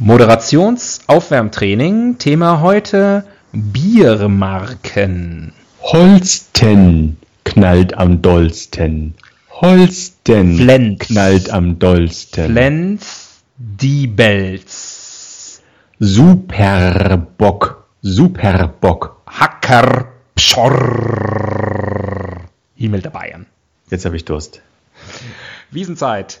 Moderationsaufwärmtraining. Thema heute Biermarken. Holsten knallt am dollsten. Holsten Flens. knallt am dollsten. Flens die Belz. Superbock. Superbock. Hacker Pschorr. Himmel der Bayern. Jetzt habe ich Durst. Wiesenzeit.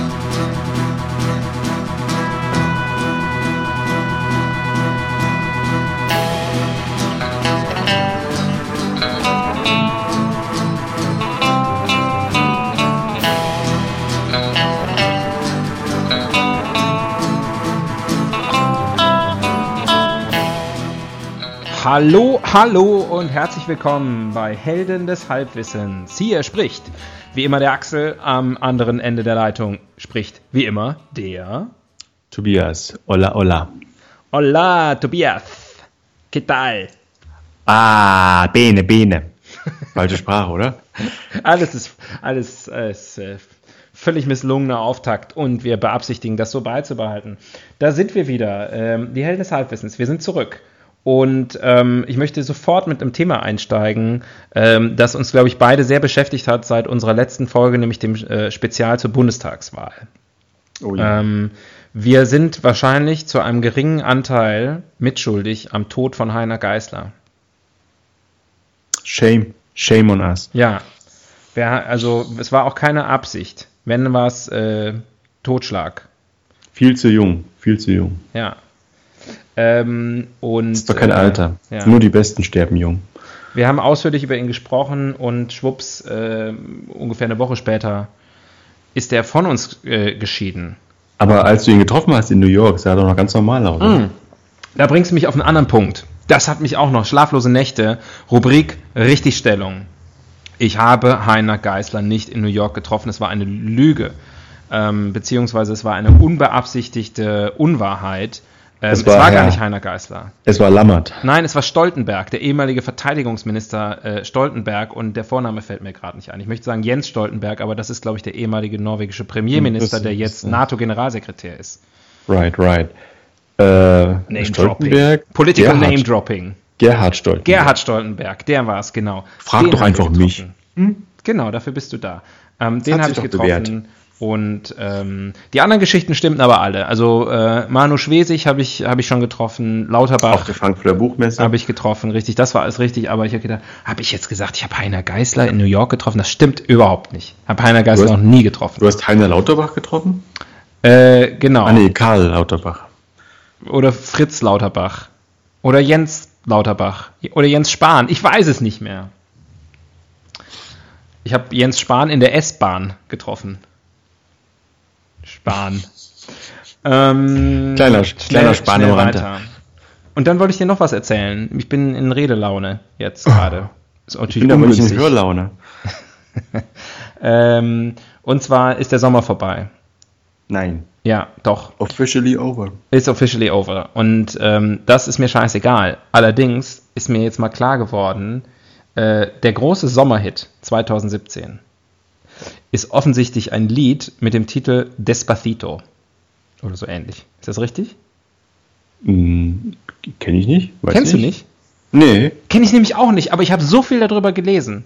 Hallo, hallo und herzlich willkommen bei Helden des Halbwissens. Hier spricht wie immer der Axel, am anderen Ende der Leitung spricht wie immer der Tobias. Hola, hola. Hola, Tobias. ¿Qué tal? Ah, Bene, Bene. Falsche Sprache, oder? Alles ist, alles ist äh, völlig misslungener Auftakt und wir beabsichtigen, das so beizubehalten. Da sind wir wieder, ähm, die Helden des Halbwissens. Wir sind zurück. Und ähm, ich möchte sofort mit einem Thema einsteigen, ähm, das uns, glaube ich, beide sehr beschäftigt hat seit unserer letzten Folge, nämlich dem äh, Spezial zur Bundestagswahl. Oh ja. ähm, wir sind wahrscheinlich zu einem geringen Anteil mitschuldig am Tod von Heiner Geißler. Shame. Shame on us. Ja. Wer, also es war auch keine Absicht. Wenn war es äh, Totschlag. Viel zu jung. Viel zu jung. Ja. Ähm, und, das ist doch kein äh, Alter. Ja. Nur die Besten sterben jung. Wir haben ausführlich über ihn gesprochen und schwupps, äh, ungefähr eine Woche später ist er von uns äh, geschieden. Aber als du ihn getroffen hast in New York, sah er doch noch ganz normal aus. Mm. Da bringst du mich auf einen anderen Punkt. Das hat mich auch noch. Schlaflose Nächte. Rubrik Richtigstellung. Ich habe Heiner Geißler nicht in New York getroffen. Es war eine Lüge. Ähm, beziehungsweise es war eine unbeabsichtigte Unwahrheit. Ähm, es war, es war gar nicht Heiner Geißler. Es war Lammert. Nein, es war Stoltenberg, der ehemalige Verteidigungsminister äh, Stoltenberg und der Vorname fällt mir gerade nicht ein. Ich möchte sagen Jens Stoltenberg, aber das ist, glaube ich, der ehemalige norwegische Premierminister, der jetzt NATO-Generalsekretär ist. Right, right. Äh, Name Stoltenberg. Political Gerhard, Name Dropping. Gerhard Stoltenberg. Gerhard Stoltenberg, der war es, genau. Frag den doch einfach mich. Hm? Genau, dafür bist du da. Ähm, den habe ich getroffen. Bewährt. Und ähm, die anderen Geschichten stimmten aber alle. Also äh, Manu Schwesig habe ich, hab ich schon getroffen, Lauterbach. Auf der Frankfurter Buchmesse. Habe ich getroffen, richtig, das war alles richtig. Aber ich habe gedacht, habe ich jetzt gesagt, ich habe Heiner Geißler in New York getroffen? Das stimmt überhaupt nicht. Habe Heiner Geißler hast, noch nie getroffen. Du hast Heiner Lauterbach getroffen? Äh, genau. Ah nee, Karl Lauterbach. Oder Fritz Lauterbach. Oder Jens Lauterbach. Oder Jens Spahn. Ich weiß es nicht mehr. Ich habe Jens Spahn in der S-Bahn getroffen. Spahn. Ähm, kleiner kleiner Spahn im Rande. Und dann wollte ich dir noch was erzählen. Ich bin in Redelaune jetzt gerade. Ist natürlich ich bin aber nicht in Hörlaune. ähm, und zwar ist der Sommer vorbei. Nein. Ja, doch. Officially over. Ist officially over. Und ähm, das ist mir scheißegal. Allerdings ist mir jetzt mal klar geworden, äh, der große Sommerhit 2017 ist offensichtlich ein Lied mit dem Titel Despacito. Oder so ähnlich. Ist das richtig? Hm, Kenne ich nicht. Kennst nicht. du nicht? Nee. Kenne ich nämlich auch nicht, aber ich habe so viel darüber gelesen.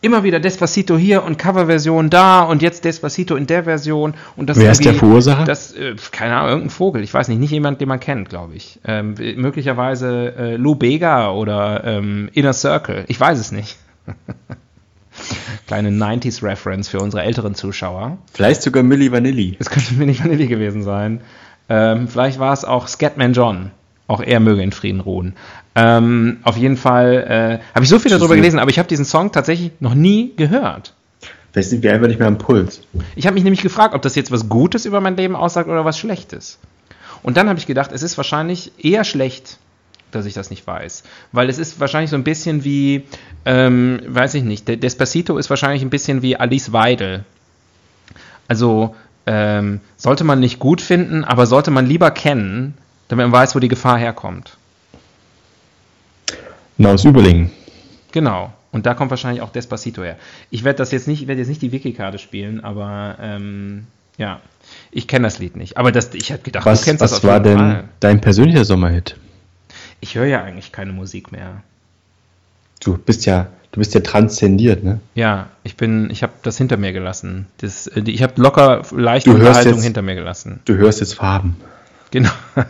Immer wieder Despacito hier und Coverversion da und jetzt Despacito in der Version. Und das Wer ist der Verursacher? Das, äh, keine Ahnung, irgendein Vogel. Ich weiß nicht, nicht jemand, den man kennt, glaube ich. Ähm, möglicherweise äh, Lou Bega oder ähm, Inner Circle. Ich weiß es nicht. Kleine 90s-Reference für unsere älteren Zuschauer. Vielleicht sogar Milli Vanilli. Es könnte Milli Vanilli gewesen sein. Ähm, vielleicht war es auch Scatman John. Auch er möge in Frieden ruhen. Ähm, auf jeden Fall äh, habe ich so viel darüber gelesen, aber ich habe diesen Song tatsächlich noch nie gehört. Vielleicht sind wir einfach nicht mehr am Puls. Ich habe mich nämlich gefragt, ob das jetzt was Gutes über mein Leben aussagt oder was Schlechtes. Und dann habe ich gedacht, es ist wahrscheinlich eher schlecht, dass ich das nicht weiß. Weil es ist wahrscheinlich so ein bisschen wie, ähm, weiß ich nicht, Despacito ist wahrscheinlich ein bisschen wie Alice Weidel. Also ähm, sollte man nicht gut finden, aber sollte man lieber kennen, damit man weiß, wo die Gefahr herkommt. Na, aus Überlingen. Genau. Und da kommt wahrscheinlich auch Despacito her. Ich werde das jetzt nicht, ich werde jetzt nicht die Wiki-Karte spielen, aber ähm, ja, ich kenne das Lied nicht. Aber das, ich hätte gedacht, Was, du kennst was das auf war jeden denn Fall. dein persönlicher Sommerhit? Ich höre ja eigentlich keine Musik mehr. Du bist ja, du bist ja transzendiert, ne? Ja, ich bin, ich habe das hinter mir gelassen. Das, äh, ich habe locker leichte Du Unterhaltung jetzt- hinter mir gelassen. Du hörst jetzt Farben. Genau,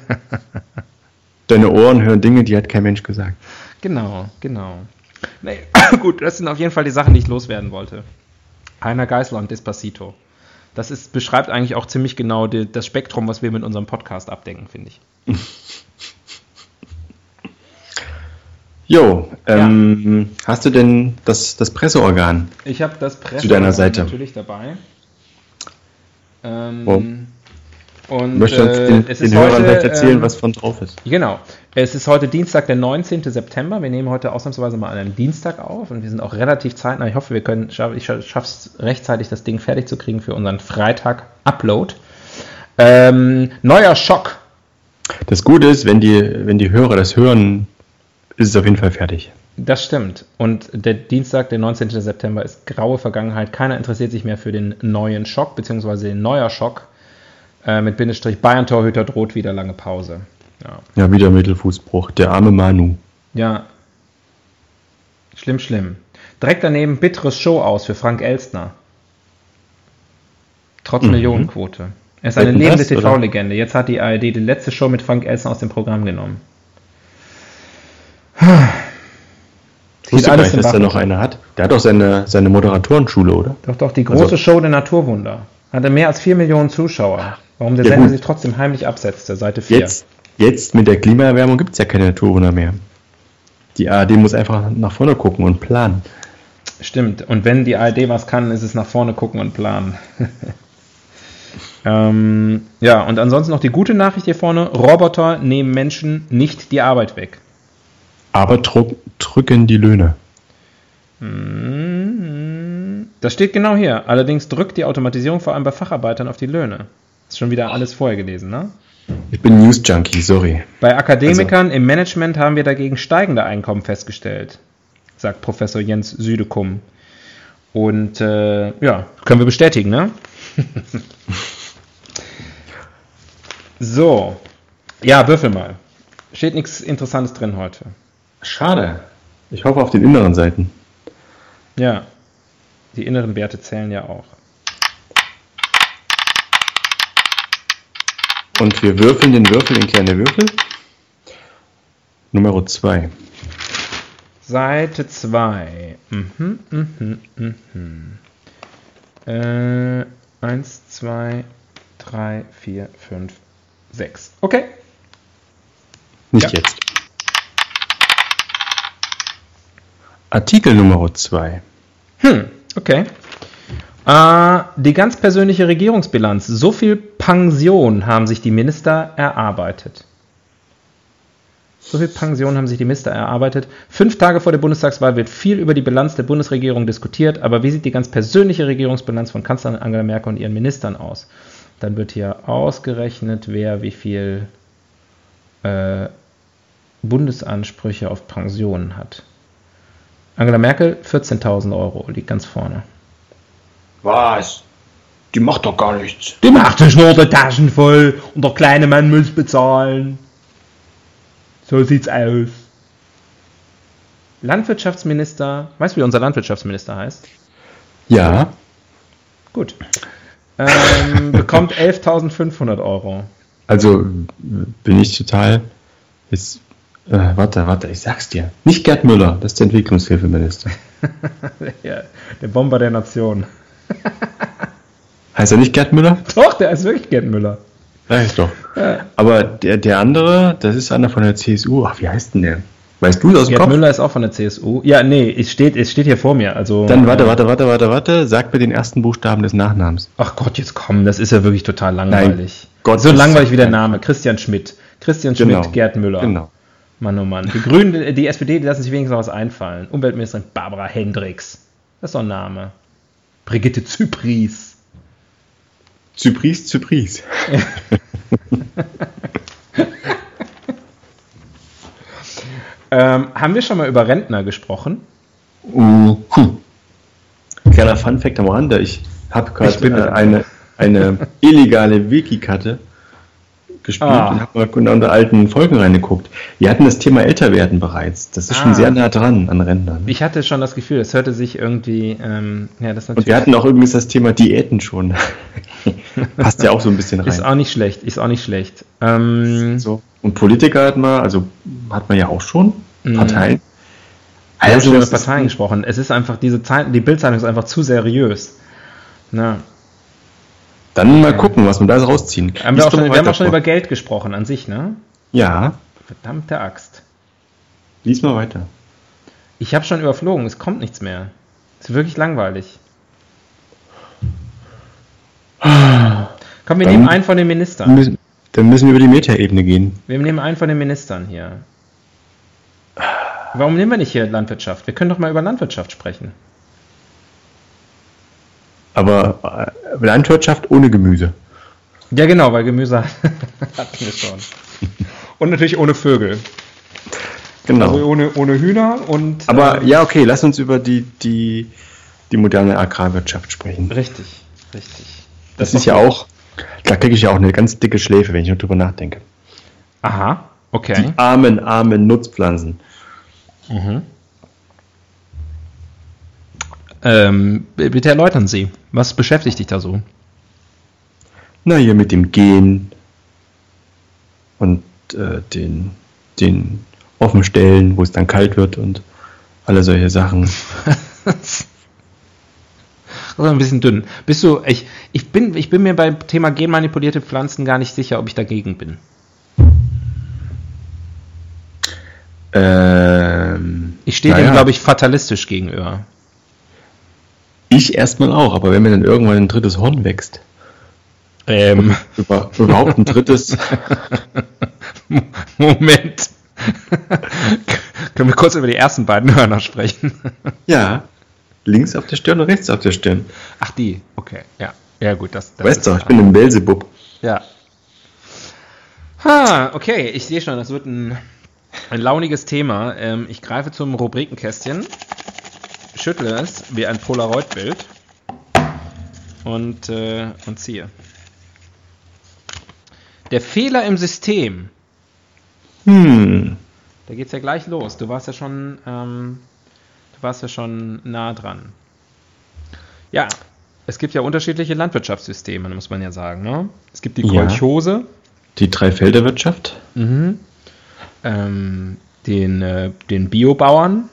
Deine Ohren hören Dinge, die hat kein Mensch gesagt. genau, genau. Nee, gut, das sind auf jeden Fall die Sachen, die ich loswerden wollte. Heiner Geißler und Despacito. Das ist, beschreibt eigentlich auch ziemlich genau die, das Spektrum, was wir mit unserem Podcast abdecken, finde ich. Jo, ähm, hast du denn das, das Presseorgan? Ich habe das Presse Zu deiner Seite. natürlich dabei. Ähm, Wo? und Möchte uns äh, den, den Hörern heute, vielleicht erzählen, ähm, was von drauf ist? Genau. Es ist heute Dienstag, der 19. September. Wir nehmen heute ausnahmsweise mal an einem Dienstag auf und wir sind auch relativ zeitnah. Ich hoffe, wir können, ich schaffe es rechtzeitig, das Ding fertig zu kriegen für unseren Freitag-Upload. Ähm, neuer Schock. Das Gute ist, wenn die, wenn die Hörer das hören, ist es auf jeden Fall fertig. Das stimmt. Und der Dienstag, der 19. September, ist graue Vergangenheit. Keiner interessiert sich mehr für den neuen Schock, beziehungsweise den neuer Schock. Äh, mit Bindestrich Bayern-Torhüter droht wieder lange Pause. Ja. Ja, wieder Mittelfußbruch. Der arme Manu. Ja. Schlimm, schlimm. Direkt daneben bitteres Show aus für Frank Elstner. Trotz Millionenquote. Er ist eine Wetten, lebende? TV-Legende. Jetzt hat die ARD die letzte Show mit Frank Elstner aus dem Programm genommen. Ich wusste gar nicht, dass er noch eine hat. Der hat doch seine, seine Moderatorenschule, oder? Doch, doch, die große Also- Show der Naturwunder. Hatte mehr als 4 Millionen Zuschauer. Warum der Ja, Sender gut. sich trotzdem heimlich absetzte, Seite 4. Jetzt, jetzt mit der Klimaerwärmung gibt es ja keine Naturwunder mehr. Die ARD muss einfach nach vorne gucken und planen. Stimmt. Und wenn die ARD was kann, ist es nach vorne gucken und planen. ähm, ja, und ansonsten noch die gute Nachricht hier vorne. Roboter nehmen Menschen nicht die Arbeit weg. Aber druck, drücken die Löhne. Das steht genau hier. Allerdings drückt die Automatisierung vor allem bei Facharbeitern auf die Löhne. Ist schon wieder alles vorher gelesen, ne? Ich bin News Junkie, sorry. Bei Akademikern im Management haben wir dagegen steigende Einkommen festgestellt, sagt Professor Jens Südekum. Und äh, ja, können wir bestätigen, ne? so. Ja, würfel mal. Steht nichts Interessantes drin heute. Schade. Ich hoffe auf den inneren Seiten. Ja. Die inneren Werte zählen ja auch. Und wir würfeln den Würfel in kleine Würfel. Nummer 2. Seite 2. Mhm, mhm, mhm. Äh, 1, 2, 3, 4, 5, 6. Okay. Nicht Ja. jetzt. Artikel Nummer 2. Hm, okay. Äh, die ganz persönliche Regierungsbilanz. So viel Pension haben sich die Minister erarbeitet. So viel Pension haben sich die Minister erarbeitet. Fünf Tage vor der Bundestagswahl wird viel über die Bilanz der Bundesregierung diskutiert, aber wie sieht die ganz persönliche Regierungsbilanz von Kanzlerin Angela Merkel und ihren Ministern aus? Dann wird hier ausgerechnet, wer wie viel äh, Bundesansprüche auf Pensionen hat. Angela Merkel 14.000 Euro, liegt ganz vorne. Was? Die macht doch gar nichts. Die macht sich nur die Taschen voll und der kleine Mann muss bezahlen. So sieht's aus. Landwirtschaftsminister, weißt du, wie unser Landwirtschaftsminister heißt? Ja. Gut. Ähm, bekommt 11.500 Euro. Also bin ich total. Jetzt, äh, warte, warte, ich sag's dir. Nicht Gerd Müller, das ist der Entwicklungshilfeminister. ja, der Bomber der Nation. Heißt er nicht Gerd Müller? Doch, der ist wirklich Gerd Müller. Sag ich doch. Aber der, der andere, das ist einer von der CSU. Ach, wie heißt denn der? Weißt du aus dem Gerd Kopf? Müller ist auch von der CSU. Ja, nee, es steht, es steht hier vor mir. Also, Dann warte, warte, warte, warte, warte. Sag mir den ersten Buchstaben des Nachnamens. Ach Gott, jetzt komm, das ist ja wirklich total langweilig. Gott, so langweilig wie der Name. Christian Schmidt. Christian Schmidt, Genau. Gerd Müller. Genau. Mann, oh Mann. Die Grünen, die SPD, die lassen sich wenigstens noch was einfallen. Umweltministerin Barbara Hendricks. Das ist doch ein Name. Brigitte Zypries. Zypris, Zypris. Ähm, haben wir schon mal über Rentner gesprochen? Uh, hm. Kleiner Funfact am Rande. Ich habe gerade äh, eine, eine illegale Wiki-Karte gespielt Ah. und habe mal unter alten Folgen reingeguckt. Wir hatten das Thema Älterwerden bereits. Das ist Ah. schon sehr nah dran an Rentnern. Ich hatte schon das Gefühl, es hörte sich irgendwie, ähm, ja, das Und natürlich wir hatten auch übrigens das Thema Diäten schon. Passt ja auch so ein bisschen rein. ist auch nicht schlecht, ist auch nicht schlecht. Ähm, So. Und Politiker hat man, also hat man ja auch schon. Mhm. Parteien. Wir haben schon über es ist- Parteien gesprochen. Es ist einfach, diese Zeit, die Bildzeitung ist einfach zu seriös. Na, Dann mal gucken, was wir da rausziehen. haben wir, auch schon, wir haben auch schon vor. über Geld gesprochen an sich, ne? Ja, Verdammte Axt. lies mal weiter. Ich habe schon überflogen, es kommt nichts mehr. Es ist wirklich langweilig. Komm, wir Dann- nehmen einen von den Ministern. müssen, dann müssen wir über die Metaebene gehen. Wir nehmen einen von den Ministern hier. Warum nehmen wir nicht hier Landwirtschaft? Wir können doch mal über Landwirtschaft sprechen. Aber äh, Landwirtschaft ohne Gemüse. Ja, genau, weil Gemüse hatten wir schon. Und natürlich ohne Vögel. Genau. Also ohne, ohne Hühner und. Aber ähm, ja, okay, lass uns über die, die, die moderne Agrarwirtschaft sprechen. Richtig, richtig. Das ist ja auch, da kriege ich ja auch eine ganz dicke Schläfe, wenn ich nur drüber nachdenke. Aha, Die okay. armen, armen Nutzpflanzen. Ähm, bitte erläutern Sie, was beschäftigt dich da so? Na, hier mit dem Gehen und äh, den, den Offenstellen, wo es dann kalt wird und alle solche Sachen. Das ist ein bisschen dünn. Bist du, ich, ich, bin, ich bin mir beim Thema genmanipulierte Pflanzen gar nicht sicher, ob ich dagegen bin. Ähm, Ich stehe naja, dem, glaube ich, fatalistisch gegenüber. Ich erstmal auch, aber wenn mir dann irgendwann ein drittes Horn wächst, Ähm, über, überhaupt ein drittes, Moment. Können wir kurz über die ersten beiden Hörner sprechen? ja, links auf der Stirn und rechts auf der Stirn. Ach, die. Okay, ja. Ja, gut, das, das weißt du, ich bin ein Belzebub. Ja. Ha, okay, ich sehe schon, das wird ein, ein launiges Thema. Ähm, ich greife zum Rubrikenkästchen, schüttle es wie ein Polaroid-Bild und, äh, und ziehe. Der Fehler im System. Hm, Da geht's ja gleich los. Du warst ja schon, ähm, du warst ja schon nah dran. Ja, es gibt ja unterschiedliche Landwirtschaftssysteme, muss man ja sagen. Ne? Es gibt die Ja. Kolchose, die Dreifelderwirtschaft, Mhm. Ähm, den, äh, den Biobauern.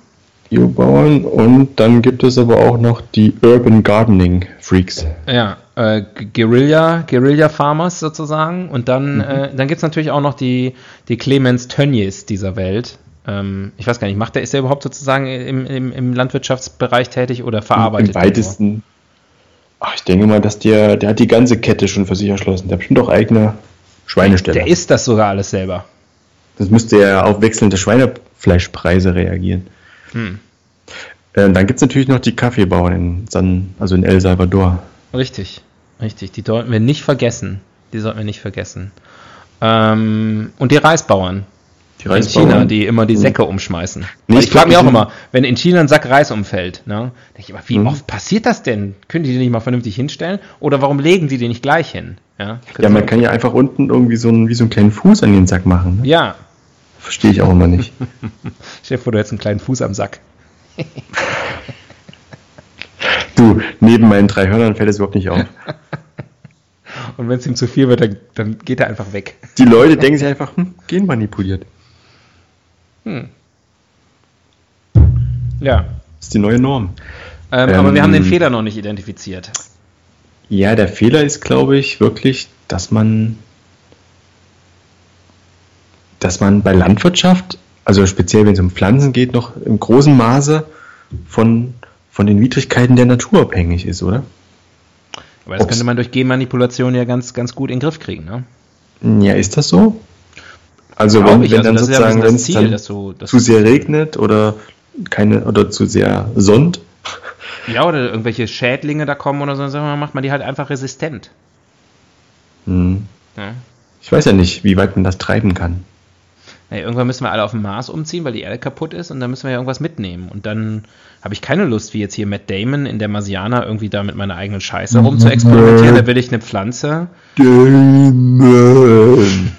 Biobauern und dann gibt es aber auch noch die Urban Gardening Freaks. Ja, äh, Guerilla, Guerilla Farmers sozusagen. Und dann, äh, dann gibt es natürlich auch noch die, die Clemens Tönnies dieser Welt. Ähm, ich weiß gar nicht, macht der, ist der überhaupt sozusagen im, im, im Landwirtschaftsbereich tätig oder verarbeitet? Im nur? weitesten. Ach, ich denke mal, dass der, der hat die ganze Kette schon für sich erschlossen. Der hat bestimmt auch eigene Schweinesteller. Der ist das sogar alles selber. Das müsste ja auf wechselnde Schweinefleischpreise reagieren. Hm. Ähm, dann gibt es natürlich noch die Kaffeebauern in San, also in El Salvador. Richtig, richtig. Die sollten wir nicht vergessen. Die sollten wir nicht vergessen. Ähm, und die Reisbauern. Die in China, die immer die Säcke umschmeißen. Nee, ich ich frage mich auch immer, wenn in China ein Sack Reis umfällt, ne, denke ich immer, wie Mhm. oft passiert das denn? Können die den nicht mal vernünftig hinstellen? Oder warum legen die den nicht gleich hin? Ja, Ja, man kann ja einfach unten irgendwie so einen, wie so einen kleinen Fuß an den Sack machen. Ne? ja, Verstehe ich auch immer nicht. stell dir vor, du hättest einen kleinen Fuß am Sack. Du, neben meinen drei Hörnern fällt es überhaupt nicht auf. Und wenn es ihm zu viel wird, dann, dann geht er einfach weg. Die Leute denken sich einfach, hm, genmanipuliert. Ja. Das ist die neue Norm. Ähm, Ähm, aber wir haben den Fehler noch nicht identifiziert. Ja, der Fehler ist, glaube ich, wirklich, dass man, dass man bei Landwirtschaft also speziell wenn es um Pflanzen geht, noch im großen Maße von, von den Widrigkeiten der Natur abhängig ist, oder? Aber das Ob's könnte man durch Genmanipulation ja ganz, ganz gut in den Griff kriegen, ne? Ja, ist das so? Also wenn, wenn also dann sozusagen, ja wenn es dann du, zu sehr regnet oder keine oder zu sehr sonnt. Ja, oder irgendwelche Schädlinge da kommen oder so, dann macht man die halt einfach resistent. Hm. Ja. Ich weiß ja nicht, wie weit man das treiben kann. Naja, irgendwann müssen wir alle auf den Mars umziehen, weil die Erde kaputt ist und dann müssen wir ja irgendwas mitnehmen. Und dann habe ich keine Lust, wie jetzt hier Matt Damon in der Marsianer irgendwie da mit meiner eigenen Scheiße rum zu experimentieren. Da will ich eine Pflanze. Damon!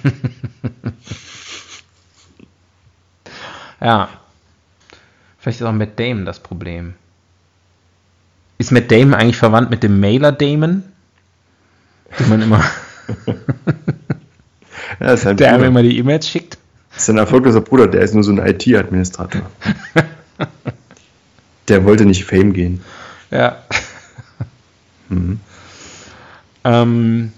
ja. Vielleicht ist auch Matt Damon das Problem. Ist Matt Damon eigentlich verwandt mit dem Mailer Damon? Den man immer. ja, halt der einem immer die E-Mails schickt. Das ist ein erfolgloser Bruder, der ist nur so ein IT-Administrator. der wollte nicht Fame gehen. Ja. Mhm. Ähm,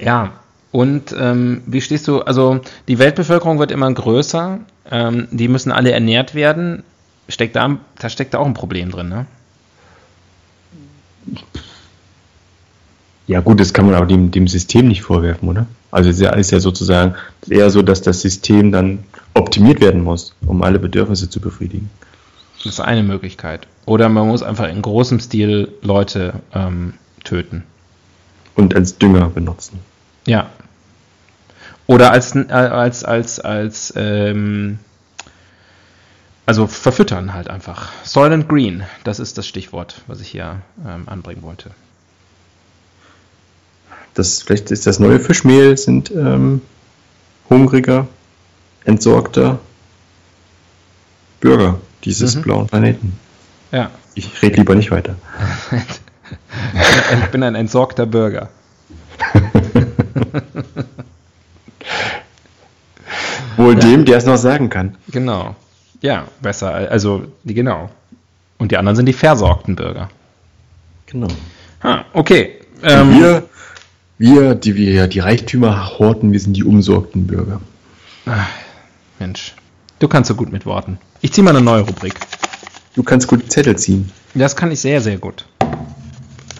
ja, und ähm, wie stehst du, also die Weltbevölkerung wird immer größer, ähm, die müssen alle ernährt werden. Steckt da, da steckt da auch ein Problem drin, ne? Ja, gut, das kann man aber dem, dem System nicht vorwerfen, oder? Also es ist ja sozusagen eher so, dass das System dann optimiert werden muss, um alle Bedürfnisse zu befriedigen. Das ist eine Möglichkeit. Oder man muss einfach in großem Stil Leute ähm, töten. Und als Dünger benutzen. Ja. Oder als, als, als, als, ähm, also verfüttern halt einfach. Soil and Green, das ist das Stichwort, was ich hier ähm, anbringen wollte. Das, vielleicht ist das neue Fischmehl, sind ähm, hungriger, entsorgter Bürger dieses mhm. blauen Planeten. Ja. Ich rede lieber nicht weiter. ich bin ein entsorgter Bürger. Wohl ja. dem, der es noch sagen kann. Genau. Ja, besser. Also, genau. Und die anderen sind die versorgten Bürger. Genau. Ah, okay. Ähm, wir wir, die wir ja die Reichtümer horten, wir sind die umsorgten Bürger. Ach, Mensch, du kannst so gut mit Worten. Ich ziehe mal eine neue Rubrik. Du kannst gut Zettel ziehen. Das kann ich sehr, sehr gut.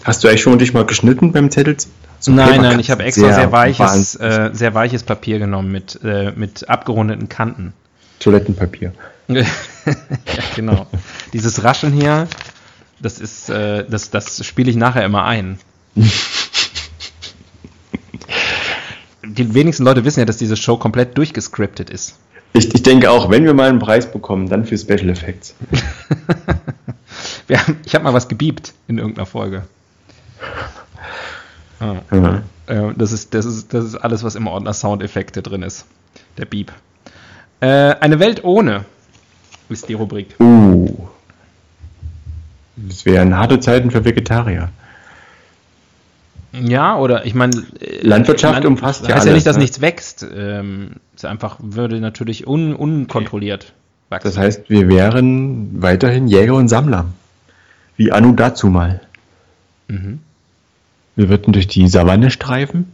Hast du eigentlich schon dich mal geschnitten beim Zettelziehen? So nein, nein, ich habe extra sehr, sehr weiches, äh, sehr weiches Papier genommen mit, äh, mit abgerundeten Kanten. Toilettenpapier. ja, genau. Dieses Rascheln hier, das ist, äh, das, das spiele ich nachher immer ein. die wenigsten Leute wissen ja, dass diese Show komplett durchgescriptet ist. Ich, ich denke auch, wenn wir mal einen Preis bekommen, dann für Special Effects. haben, ich habe mal was gebiebt in irgendeiner Folge. Ah. Mhm. Das, ist, das, ist, das ist alles, was im Ordner Soundeffekte drin ist. Der Beep. Äh, eine Welt ohne ist die Rubrik. Uh. Das wären harte Zeiten für Vegetarier. Ja, oder ich meine. Äh, Landwirtschaft Land, umfasst ja. Heißt alles, ja nicht, dass ne? nichts wächst. Ähm, es einfach würde natürlich un, unkontrolliert wachsen. Das heißt, wir wären weiterhin Jäger und Sammler. Wie Anu dazu mal. Mhm. Wir würden durch die Savanne streifen,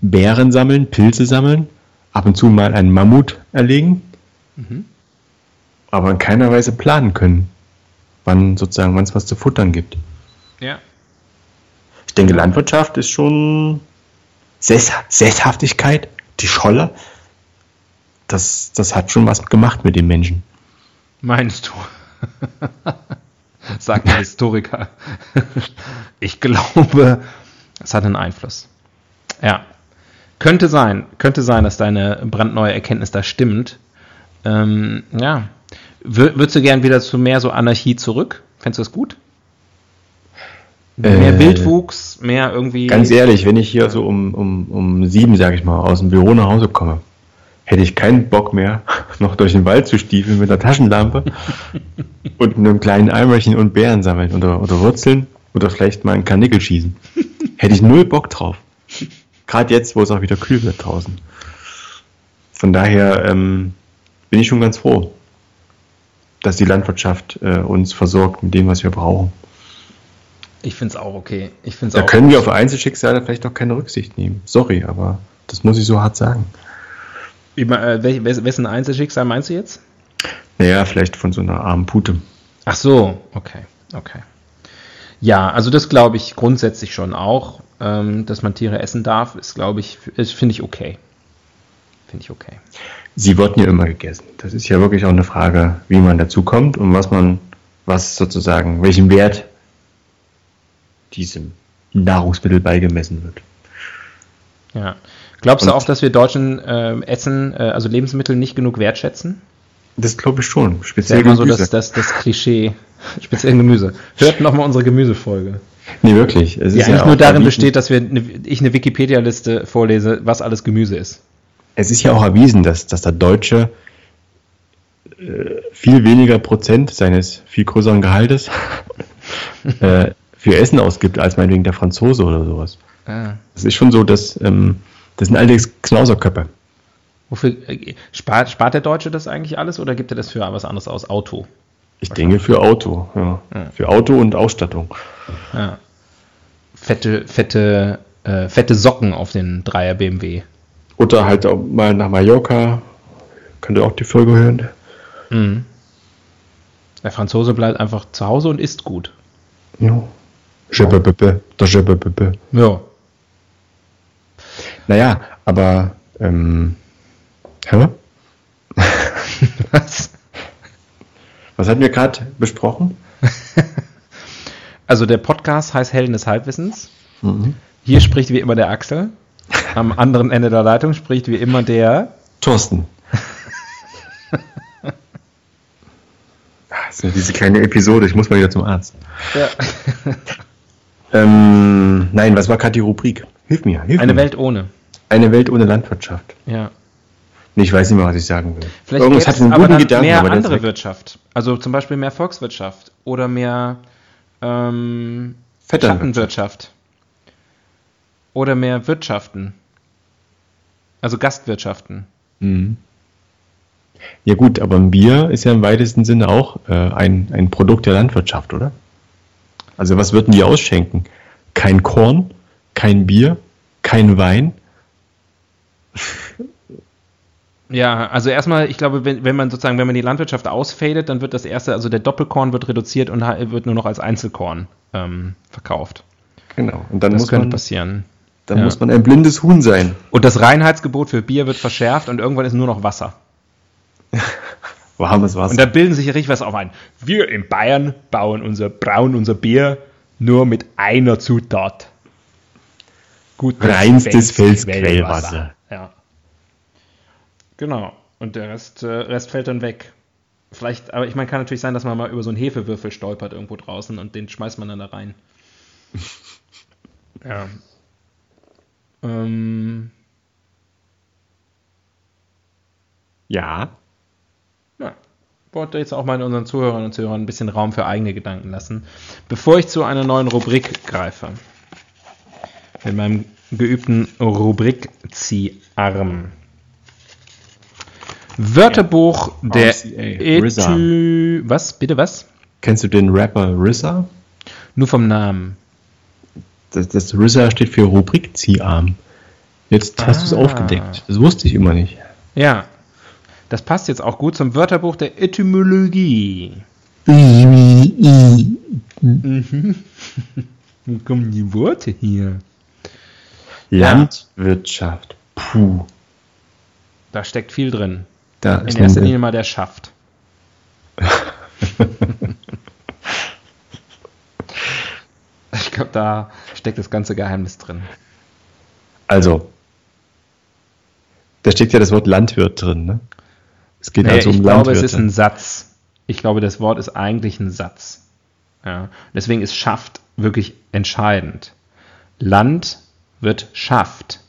Bären sammeln, Pilze sammeln, ab und zu mal einen Mammut erlegen, mhm. aber in keiner Weise planen können, wann sozusagen, wann es was zu futtern gibt. Ja. Ich denke, Landwirtschaft ist schon Sess Sesshaftigkeit, die Scholle. Das, das hat schon was gemacht mit den Menschen. Meinst du? Sagt der Historiker. ich glaube, es hat einen Einfluss. Ja. Könnte sein, könnte sein, dass deine brandneue Erkenntnis da stimmt. Ähm, ja. würdest du gern wieder zu mehr so Anarchie zurück? Fändest du das gut? Mehr äh, Wildwuchs, mehr irgendwie. Ganz ehrlich, wenn ich hier so um, um, um sieben, sag ich mal, aus dem Büro nach Hause komme, hätte ich keinen Bock mehr, noch durch den Wald zu stiefeln mit einer Taschenlampe und einem kleinen Eimerchen und Beeren sammeln oder, oder Wurzeln oder vielleicht mal ein Karnickel schießen. Hätte ich null Bock drauf. Gerade jetzt, wo es auch wieder kühl wird draußen. Von daher ähm, bin ich schon ganz froh, dass die Landwirtschaft äh, uns versorgt mit dem, was wir brauchen. Ich finde es auch okay. Ich find's da auch können wir auf Einzelschicksale vielleicht auch keine Rücksicht nehmen. Sorry, aber das muss ich so hart sagen. Äh, wessen Einzelschicksal meinst du jetzt? Naja, vielleicht von so einer armen Pute. Ach so, okay, okay. Ja, also das glaube ich grundsätzlich schon auch, ähm, dass man Tiere essen darf, ist glaube ich, finde ich okay. Finde ich okay. Sie wurden ja immer gegessen. Das ist ja wirklich auch eine Frage, wie man dazu kommt und was man, was sozusagen, welchen Wert diesem Nahrungsmittel beigemessen wird. Ja. Glaubst und du auch, dass wir Deutschen äh, Essen, äh, also Lebensmittel nicht genug wertschätzen? Das glaube ich schon. Speziell Gemüse. so das, das, das Klischee. Speziell Gemüse. Hört nochmal unsere Gemüsefolge. Nee, wirklich. Es Die ist eigentlich ja nur darin besteht, dass wir ne, ich eine Wikipedia-Liste vorlese, was alles Gemüse ist. Es ist ja auch erwiesen, dass, dass der Deutsche äh, viel weniger Prozent seines viel größeren Gehaltes äh, für Essen ausgibt, als meinetwegen der Franzose oder sowas. Ah. Es ist schon so, dass ähm, das sind allerdings Knauserköpfe. Wofür äh, spart, spart der Deutsche das eigentlich alles oder gibt er das für was anderes aus? Auto? Ich denke für Auto, ja. ja. Für Auto und Ausstattung. Ja. Fette, fette, äh, fette Socken auf den Dreier BMW. Oder halt auch mal nach Mallorca. Könnt ihr auch die Folge hören. Mhm. Der Franzose bleibt einfach zu Hause und isst gut. Ja. Ja. Naja, aber ähm, hä? Was? Was hatten wir gerade besprochen? Also der Podcast heißt Helden des Halbwissens. Mhm. Hier spricht wie immer der Axel. Am anderen Ende der Leitung spricht wie immer der Thorsten. das ist diese kleine Episode, ich muss mal wieder zum Arzt. Ja. Ähm, nein, was war gerade die Rubrik? Hilf mir. Hilf Eine mir. Welt ohne. Eine Welt ohne Landwirtschaft. Ja. Nee, ich weiß nicht mehr, was ich sagen will. Vielleicht Irgendwas hat einen guten Gedanken, mehr aber andere Wirtschaft. Also zum Beispiel mehr Volkswirtschaft oder mehr ähm, Schattenwirtschaft. Oder mehr Wirtschaften. Also Gastwirtschaften. Mhm. Ja gut, aber ein Bier ist ja im weitesten Sinne auch äh, ein, ein Produkt der Landwirtschaft, oder? Also was würden die ausschenken? Kein Korn, kein Bier, kein Wein. Ja, also erstmal, ich glaube, wenn, wenn man sozusagen, wenn man die Landwirtschaft ausfadet, dann wird das erste, also der Doppelkorn wird reduziert und wird nur noch als Einzelkorn ähm, verkauft. Genau. Und dann das muss könnte man, passieren. Dann ja. muss man ein blindes Huhn sein. Und das Reinheitsgebot für Bier wird verschärft und irgendwann ist nur noch Wasser. Warmes Wasser. Und da bilden sich richtig was auf ein. Wir in Bayern bauen unser, brauen unser Bier nur mit einer Zutat. Gutes Reinstes Felsquellwasser. Ja. Genau. Und der Rest, äh, Rest fällt dann weg. Vielleicht, aber ich meine, kann natürlich sein, dass man mal über so einen Hefewürfel stolpert irgendwo draußen und den schmeißt man dann da rein. ja. Ähm. Ja. Ja. Wollte jetzt auch mal unseren Zuhörern und Zuhörern ein bisschen Raum für eigene Gedanken lassen. Bevor ich zu einer neuen Rubrik greife. Mit meinem geübten Rubrik-Zieharm. Wörterbuch ja. der Etü... Was? Bitte was? Kennst du den Rapper RZA? Nur vom Namen. Das, das RZA steht für Rubrik-Zieharm. Jetzt ah. hast du es aufgedeckt. Das wusste ich immer nicht. Ja. Das passt jetzt auch gut zum Wörterbuch der Etymologie. mhm. Wo kommen die Worte hier? Landwirtschaft. Puh. Da steckt viel drin. Da In erster Linie mal der Schaft. ich glaube, da steckt das ganze Geheimnis drin. Also, da steht ja das Wort Landwirt drin, ne? Es geht nee, also um Ich glaube, es ist ein Satz. Ich glaube, das Wort ist eigentlich ein Satz. Ja. Deswegen ist Schaft wirklich entscheidend. Land wird Schaft.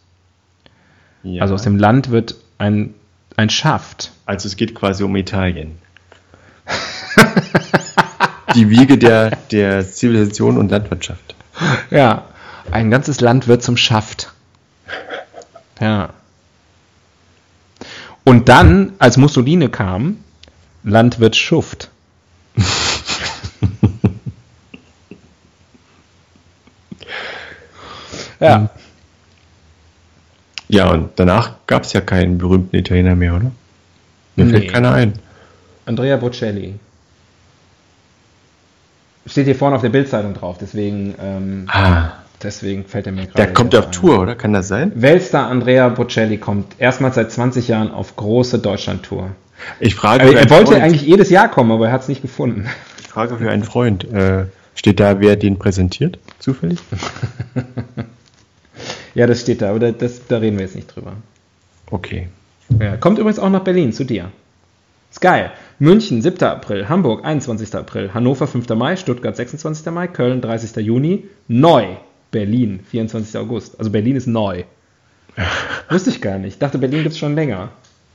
Ja. Also aus dem Land wird ein ein Schaft. Also es geht quasi um Italien. Die Wiege der, der Zivilisation und Landwirtschaft. Ja, ein ganzes Land wird zum Schaft. Ja. Und dann, als Mussolini kam, Land wird Schuft. ja. Ja, und danach gab es ja keinen berühmten Italiener mehr, oder? Mir Nee. fällt keiner ein. Andrea Bocelli. Steht hier vorne auf der Bildzeitung drauf, deswegen, ähm, Ah, deswegen fällt er mir gerade. der kommt auf ein. Tour, oder? Kann das sein? Weltstar Andrea Bocelli kommt erstmals seit 20 Jahren auf große Deutschland-Tour. Ich frage, Er, für er wollte Freund, eigentlich jedes Jahr kommen, aber er hat es nicht gefunden. ich frage für einen Freund. Äh, steht da, wer den präsentiert? Zufällig? Ja, das steht da, aber da- das, da reden wir jetzt nicht drüber. Okay. Ja, kommt übrigens auch nach Berlin, zu dir. Ist geil. München, 7. April, Hamburg, 21. April, Hannover, 5. Mai, Stuttgart, 26. Mai, Köln, 30. Juni, neu, Berlin, 24. August. Also Berlin ist neu. Wusste ich gar nicht. Ich dachte, Berlin gibt es schon länger.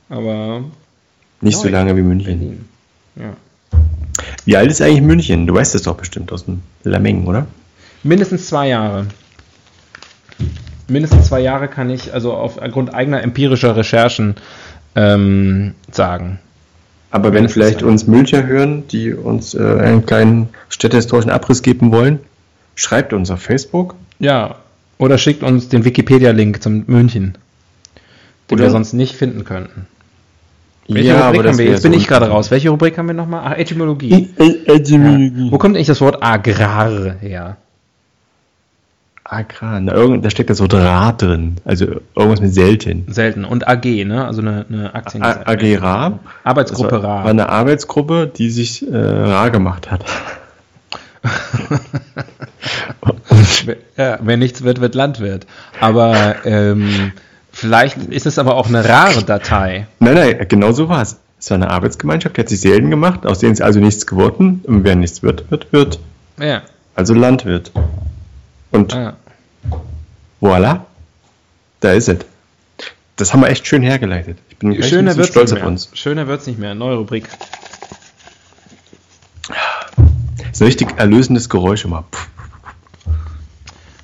Aber Nicht so Neu. lange wie München. Berlin. Ja. Wie alt ist eigentlich München? Du weißt das doch bestimmt aus dem Lameng, oder? Mindestens zwei Jahre. Mindestens zwei Jahre kann ich also aufgrund eigener empirischer Recherchen ähm, sagen. Aber wenn vielleicht uns Münchner hören, die uns äh, einen kleinen städtehistorischen Abriss geben wollen, schreibt uns auf Facebook. Ja, oder schickt uns den Wikipedia-Link zum München, den Oder- wir sonst nicht finden könnten. Welche Ja, Rubrik aber das haben wir? Jetzt bin ich gerade raus. Welche Rubrik haben wir nochmal? Ach, Etymologie. Ä- Etymologie. Ja. Wo kommt eigentlich das Wort Agrar her? Agrar. Na, irgend, da steckt das Wort Rat drin. Also irgendwas mit selten. Selten. Und AG, ne? Also eine, eine Aktien. A- AG Ra. Arbeitsgruppe war, Ra. war eine Arbeitsgruppe, die sich äh, rar gemacht hat. Ja, wer nichts wird, wird Landwirt. Aber ähm, vielleicht ist es aber auch eine rare Datei. Nein, nein, genau so war es. Es war eine Arbeitsgemeinschaft, die hat sich selten gemacht, aus denen ist also nichts geworden. Und wer nichts wird, wird, wird. Ja. Also Landwirt. Und Ah. voilà, da ist es. Das haben wir echt schön hergeleitet. Ich bin echt Schöner wird's stolz auf uns. Schöner wird's nicht mehr. Neue Rubrik. Das ist ein richtig erlösendes Geräusch immer. Pff,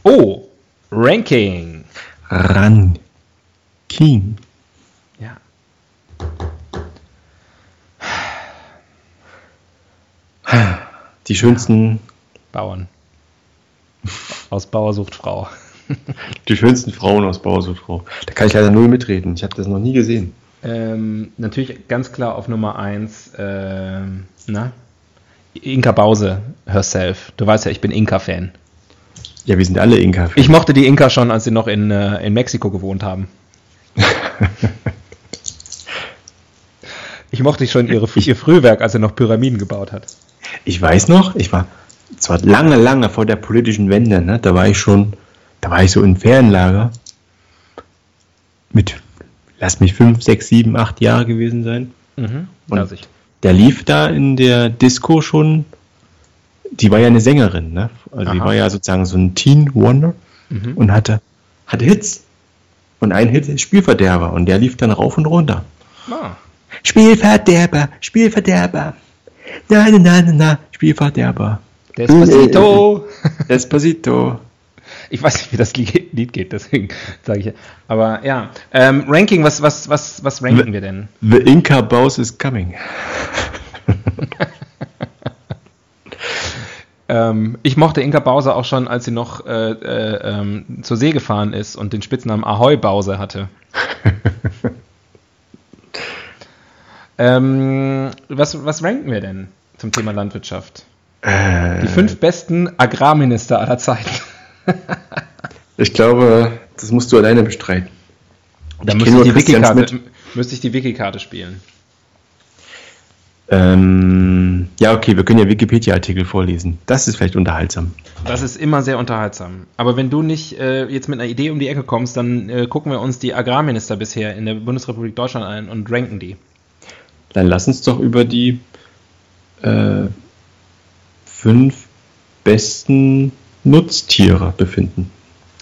Oh, Ranking. ran. King. Ja. Die schönsten, Bauern. Aus Bauer sucht Frau. die schönsten Frauen aus Bauersuchtfrau. Da kann ich leider null mitreden. Ich habe das noch nie gesehen. Ähm, natürlich ganz klar auf Nummer 1, ähm, na? Inka Bause herself. Du weißt ja, ich bin Inka-Fan. Ja, wir sind alle Inka. Ich mochte die Inka schon, als sie noch in, äh, in Mexiko gewohnt haben. Ich mochte schon ihre, ihr Frühwerk, als sie noch Pyramiden gebaut hat. Ich weiß noch, ich war zwar lange, lange vor der politischen Wende, ne, da war ich schon, da war ich so in Ferienlager mit, lass mich fünf, sechs, sieben, acht Jahre gewesen sein. Mhm. Und- ich. Der lief da in der Disco schon, die war ja eine Sängerin, ne? Also die Aha. war ja sozusagen so ein Teen Wonder und hatte, hatte Hits. Und ein Hit ist Spielverderber und der lief dann rauf und runter. Ah. Spielverderber, Spielverderber. Na, na, na, na, na, Spielverderber. Despacito. Despacito. Ich weiß nicht, wie das Lied geht, deswegen sage ich. Aber ja, ähm, Ranking, was, was, was, was ranken wir denn? The Inca Boss is coming. Ähm, ich mochte Inka Bause auch schon, als sie noch äh, äh, ähm, zur See gefahren ist und den Spitznamen Ahoi Bause hatte. ähm, was, was ranken wir denn zum Thema Landwirtschaft? Äh, Die fünf besten Agrarminister aller Zeiten. ich glaube, das musst du alleine bestreiten. Da Ich müsste ich, die Wiki-Karte, müsste ich die Wiki-Karte spielen. Ähm, ja, okay, wir können ja Wikipedia-Artikel vorlesen. Das ist vielleicht unterhaltsam. Das ist immer sehr unterhaltsam. Aber wenn du nicht äh, jetzt mit einer Idee um die Ecke kommst, dann äh, gucken wir uns die Agrarminister bisher in der Bundesrepublik Deutschland ein und ranken die. Dann lass uns doch über die äh, fünf besten Nutztiere befinden.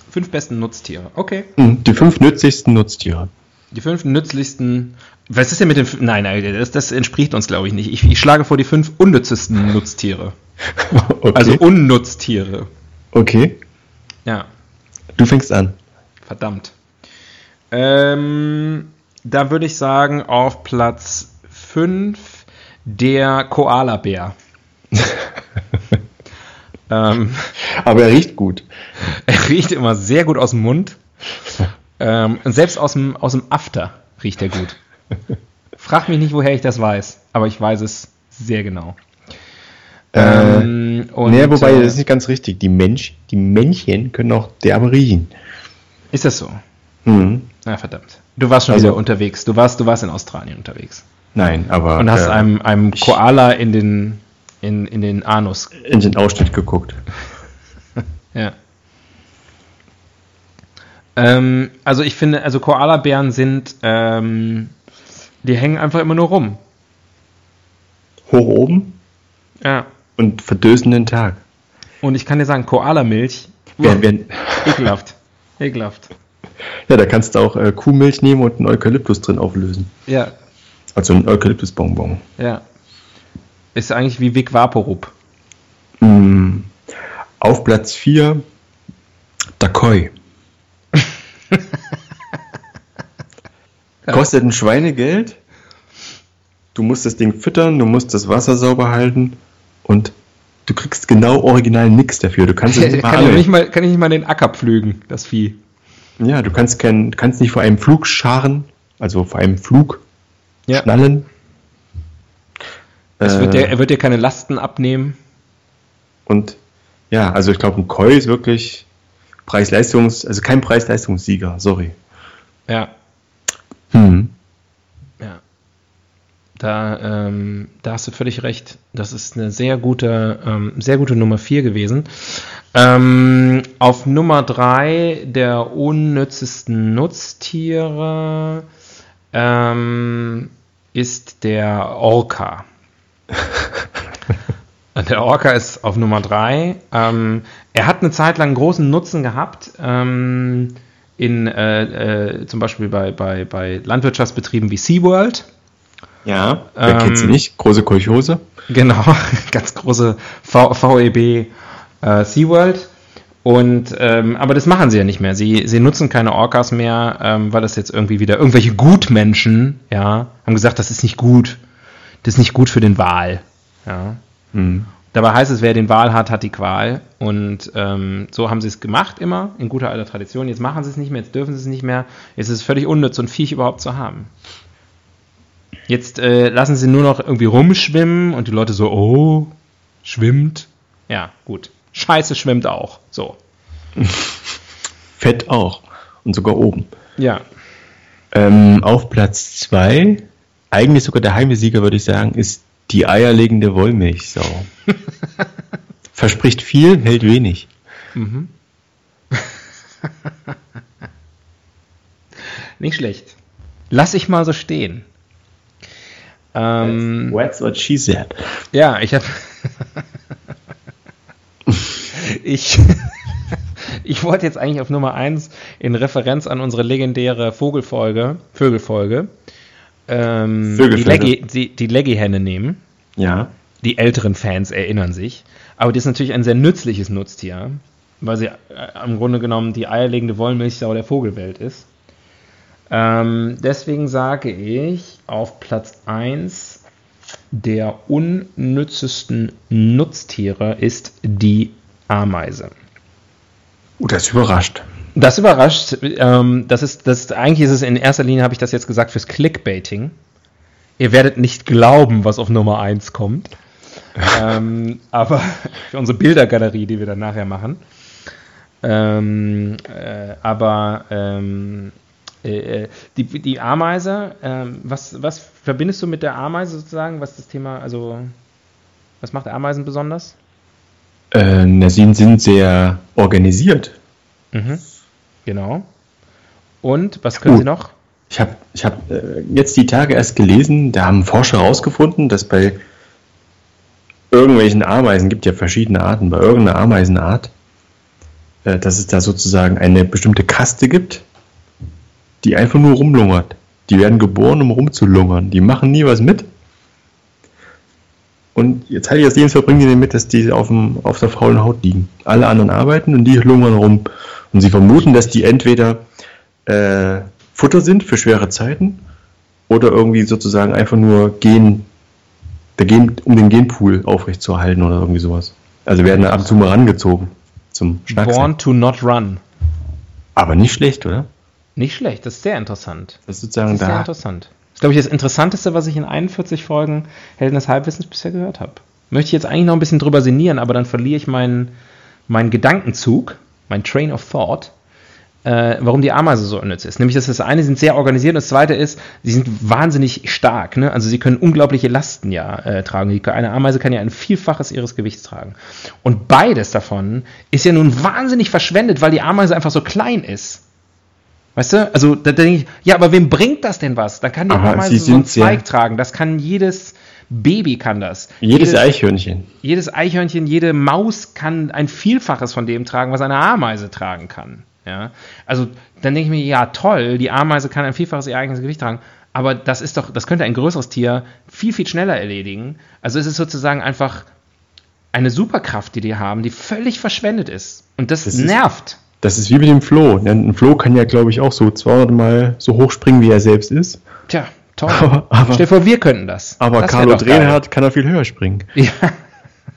Fünf besten Nutztiere. Okay. Hm, Die fünf nützlichsten Nutztiere. Die fünf nützlichsten. Was ist denn mit den. fün- Nein, nein, das, das entspricht uns, glaube ich, nicht. Ich, ich schlage vor die fünf unnützesten Nutztiere. Okay. Also Unnutztiere. okay, Ja, du fängst an. verdammt. Ähm, da würde ich sagen, auf Platz 5 der Koala-Bär. ähm, Aber er riecht gut. er riecht immer sehr gut aus dem Mund. Ähm, und selbst aus dem, aus dem After riecht er gut. Frag mich nicht, woher ich das weiß, aber ich weiß es sehr genau. Ähm, und, nee, wobei, äh, das ist nicht ganz richtig. Die, Mensch, die Männchen können auch derbe riechen. Ist das so? Mhm. Na verdammt. Du warst schon also, wieder unterwegs. Du warst, du warst in Australien unterwegs. Nein, aber. Und hast äh, einem, einem Koala in den, in, in den Anus. In den Ausschnitt geguckt. ja. Ähm, also ich finde, also Koalabären sind, ähm, die hängen einfach immer nur rum. Hoch oben? Ja. Und verdösen den Tag. Und ich kann dir sagen, Koalamilch, werden, ekelhaft. Ekelhaft. Ja, da kannst du auch äh, Kuhmilch nehmen und einen Eukalyptus drin auflösen. Ja. Also ein Eukalyptusbonbon. Ja. Ist eigentlich wie Vic Vaporub. Mm. Auf Platz 4 Dakoi. Kostet ein Schweinegeld. Du musst das Ding füttern, du musst das Wasser sauber halten und du kriegst genau original nichts dafür. Du kannst es kann, ich nicht mal, kann ich nicht mal den Acker pflügen, das Vieh. Ja, du kannst, kein, kannst nicht vor einem Flug scharen, also vor einem Flug ja. schnallen. Es wird dir, er wird dir keine Lasten abnehmen. Und ja, also ich glaube, ein Koi ist wirklich Preis-Leistungs-, also kein Preis-Leistungssieger, sorry. Ja. Hm. Ja. Da, ähm, da hast du völlig recht. Das ist eine sehr gute, ähm, sehr gute Nummer 4 gewesen. Ähm, auf Nummer 3 der unnützesten Nutztiere ähm, ist der Orca. der Orca ist auf Nummer 3. Ähm, er hat eine Zeit lang großen Nutzen gehabt. Ähm, in äh, äh, zum Beispiel bei, bei, bei Landwirtschaftsbetrieben wie SeaWorld. Ja, wer ähm, kennt sie nicht? Große Kolchose. Genau, ganz große v VEB äh, SeaWorld. Und ähm, aber das machen sie ja nicht mehr. Sie, sie nutzen keine Orcas mehr, ähm, weil das jetzt irgendwie wieder irgendwelche Gutmenschen, ja, haben gesagt, das ist nicht gut. Das ist nicht gut für den Wal. Ja. Mhm. Dabei heißt es, wer den Wal hat, hat die Qual. Und ähm, so haben sie es gemacht immer, in guter alter Tradition. Jetzt machen sie es nicht mehr, jetzt dürfen sie es nicht mehr. Jetzt ist es völlig unnütz, so ein Viech überhaupt zu haben. Jetzt äh, lassen sie nur noch irgendwie rumschwimmen und die Leute so, oh, schwimmt. Ja, gut. Scheiße schwimmt auch. So. Fett auch. Und sogar oben. Ja. Ähm, auf Platz 2, eigentlich sogar der Heimesieger, würde ich sagen, ist die eierlegende Wollmilchsau. Verspricht viel, hält wenig. Mhm. Nicht schlecht. Lass ich mal so stehen. Ähm, That's what she said. Ja, ich habe. ich. ich wollte jetzt eigentlich auf Nummer 1 in Referenz an unsere legendäre Vogelfolge, Vögelfolge, ähm, die, Leggy, die, die Leggy-Henne nehmen. Ja. Die älteren Fans erinnern sich. Aber die ist natürlich ein sehr nützliches Nutztier, weil sie äh, im Grunde genommen die eierlegende Wollmilchsau der Vogelwelt ist. Ähm, deswegen sage ich auf Platz 1 der unnützesten Nutztiere ist die Ameise. Oh, das überrascht. Das überrascht. Ähm, das ist, das eigentlich ist es in erster Linie, habe ich das jetzt gesagt, fürs Clickbaiting. Ihr werdet nicht glauben, was auf Nummer 1 kommt. ähm, aber für unsere Bildergalerie, die wir dann nachher machen. Ähm, äh, aber ähm, äh, die, die Ameise, äh, was, was verbindest du mit der Ameise sozusagen? Was das Thema, also was macht Ameisen besonders? Äh, na, sie sind sehr organisiert. Mhm. Genau. Und was können Sie noch? Ich habe ich hab, äh, jetzt die Tage erst gelesen, da haben Forscher herausgefunden, dass bei irgendwelchen Ameisen, gibt ja verschiedene Arten, bei irgendeiner Ameisenart, äh, dass es da sozusagen eine bestimmte Kaste gibt, die einfach nur rumlungert. Die werden geboren, um rumzulungern. Die machen nie was mit. Und jetzt Teil ihres Lebens verbringen die damit, dass die auf, dem, auf der faulen Haut liegen. Alle anderen arbeiten und die lungern rum. Und sie vermuten, dass die entweder äh, Futter sind für schwere Zeiten oder irgendwie sozusagen einfach nur gehen, der Gen, um den Genpool aufrechtzuerhalten oder irgendwie sowas. Also werden da ab und zu mal rangezogen zum Schnacksen. Born to not run. Aber nicht schlecht, oder? Nicht schlecht, das ist sehr interessant. Das ist sozusagen Das ist sehr da. interessant. Das ist, glaube ich, das Interessanteste, was ich in 41 Folgen Helden des Halbwissens bisher gehört habe. Möchte ich jetzt eigentlich noch ein bisschen drüber sinnieren, aber dann verliere ich meinen, meinen Gedankenzug, mein Train of Thought, äh, warum die Ameise so unnütz ist. Nämlich, dass das eine, sind sehr organisiert und das zweite ist, sie sind wahnsinnig stark. Ne? Also sie können unglaubliche Lasten ja äh, tragen. Eine Ameise kann ja ein Vielfaches ihres Gewichts tragen. Und beides davon ist ja nun wahnsinnig verschwendet, weil die Ameise einfach so klein ist. Weißt du? Also da denke ich, ja, aber wem bringt das denn was? Da kann die sie so einen sehr- Zweig tragen. Das kann jedes Baby kann das. Jedes Jede- Eichhörnchen. jedes Eichhörnchen, jede Maus kann ein Vielfaches von dem tragen, was eine Ameise tragen kann. Ja? Also dann denke ich mir, ja toll, die Ameise kann ein Vielfaches ihr eigenes Gewicht tragen, aber das ist doch, das könnte ein größeres Tier viel, viel schneller erledigen. Also es ist sozusagen einfach eine Superkraft, die die haben, die völlig verschwendet ist. Und das, Das ist- nervt. Das ist wie mit dem Floh. ne? Ein Floh kann ja, glaube ich, auch so 200 Mal so hoch springen, wie er selbst ist. Tja, toll. Aber- aber- Stell dir vor, wir könnten das. Aber das Carlo. Drehnhardt kann er viel höher springen. Ja.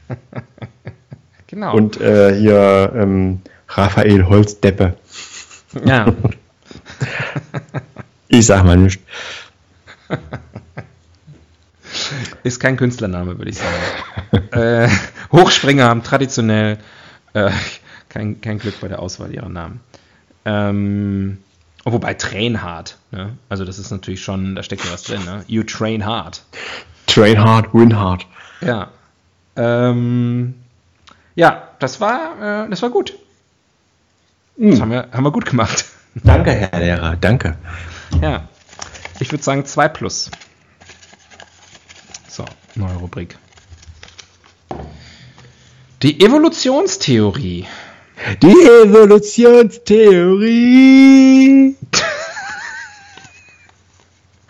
genau. Und äh, hier ähm, Raphael Holzdeppe. ja. Ich sag mal nicht. Ist kein Künstlername, würde ich sagen. äh, Hochspringer haben traditionell äh, kein, kein Glück bei der Auswahl ihrer Namen. Ähm, wobei Train hard. Ne? Also das ist natürlich schon, da steckt ja was drin. Ne? You train hard. Train hard, win hard. Ja. Ähm, ja, das war, äh, das war gut. Das haben wir, haben wir gut gemacht. Danke, Herr Lehrer, danke. Ja. Ich würde sagen 2 plus. So, neue Rubrik. Die Evolutionstheorie. Die Evolutionstheorie.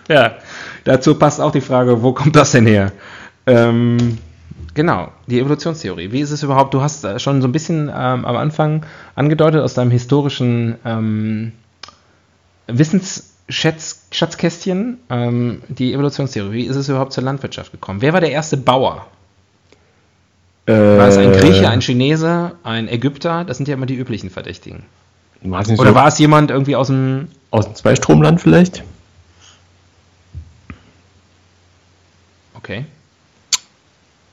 Ja, dazu passt auch die Frage, wo kommt das denn her? Ähm, genau, die Evolutionstheorie. Wie ist es überhaupt? Du hast äh, schon so ein bisschen ähm, am Anfang angedeutet aus deinem historischen ähm, Wissensschatzkästchen ähm, die Evolutionstheorie. Wie ist es überhaupt zur Landwirtschaft gekommen? Wer war der erste Bauer? War es ein Grieche, ein Chinese, ein Ägypter? Das sind ja immer die üblichen Verdächtigen. War Oder so war es jemand irgendwie aus dem. aus dem Zweistromland vielleicht? Okay.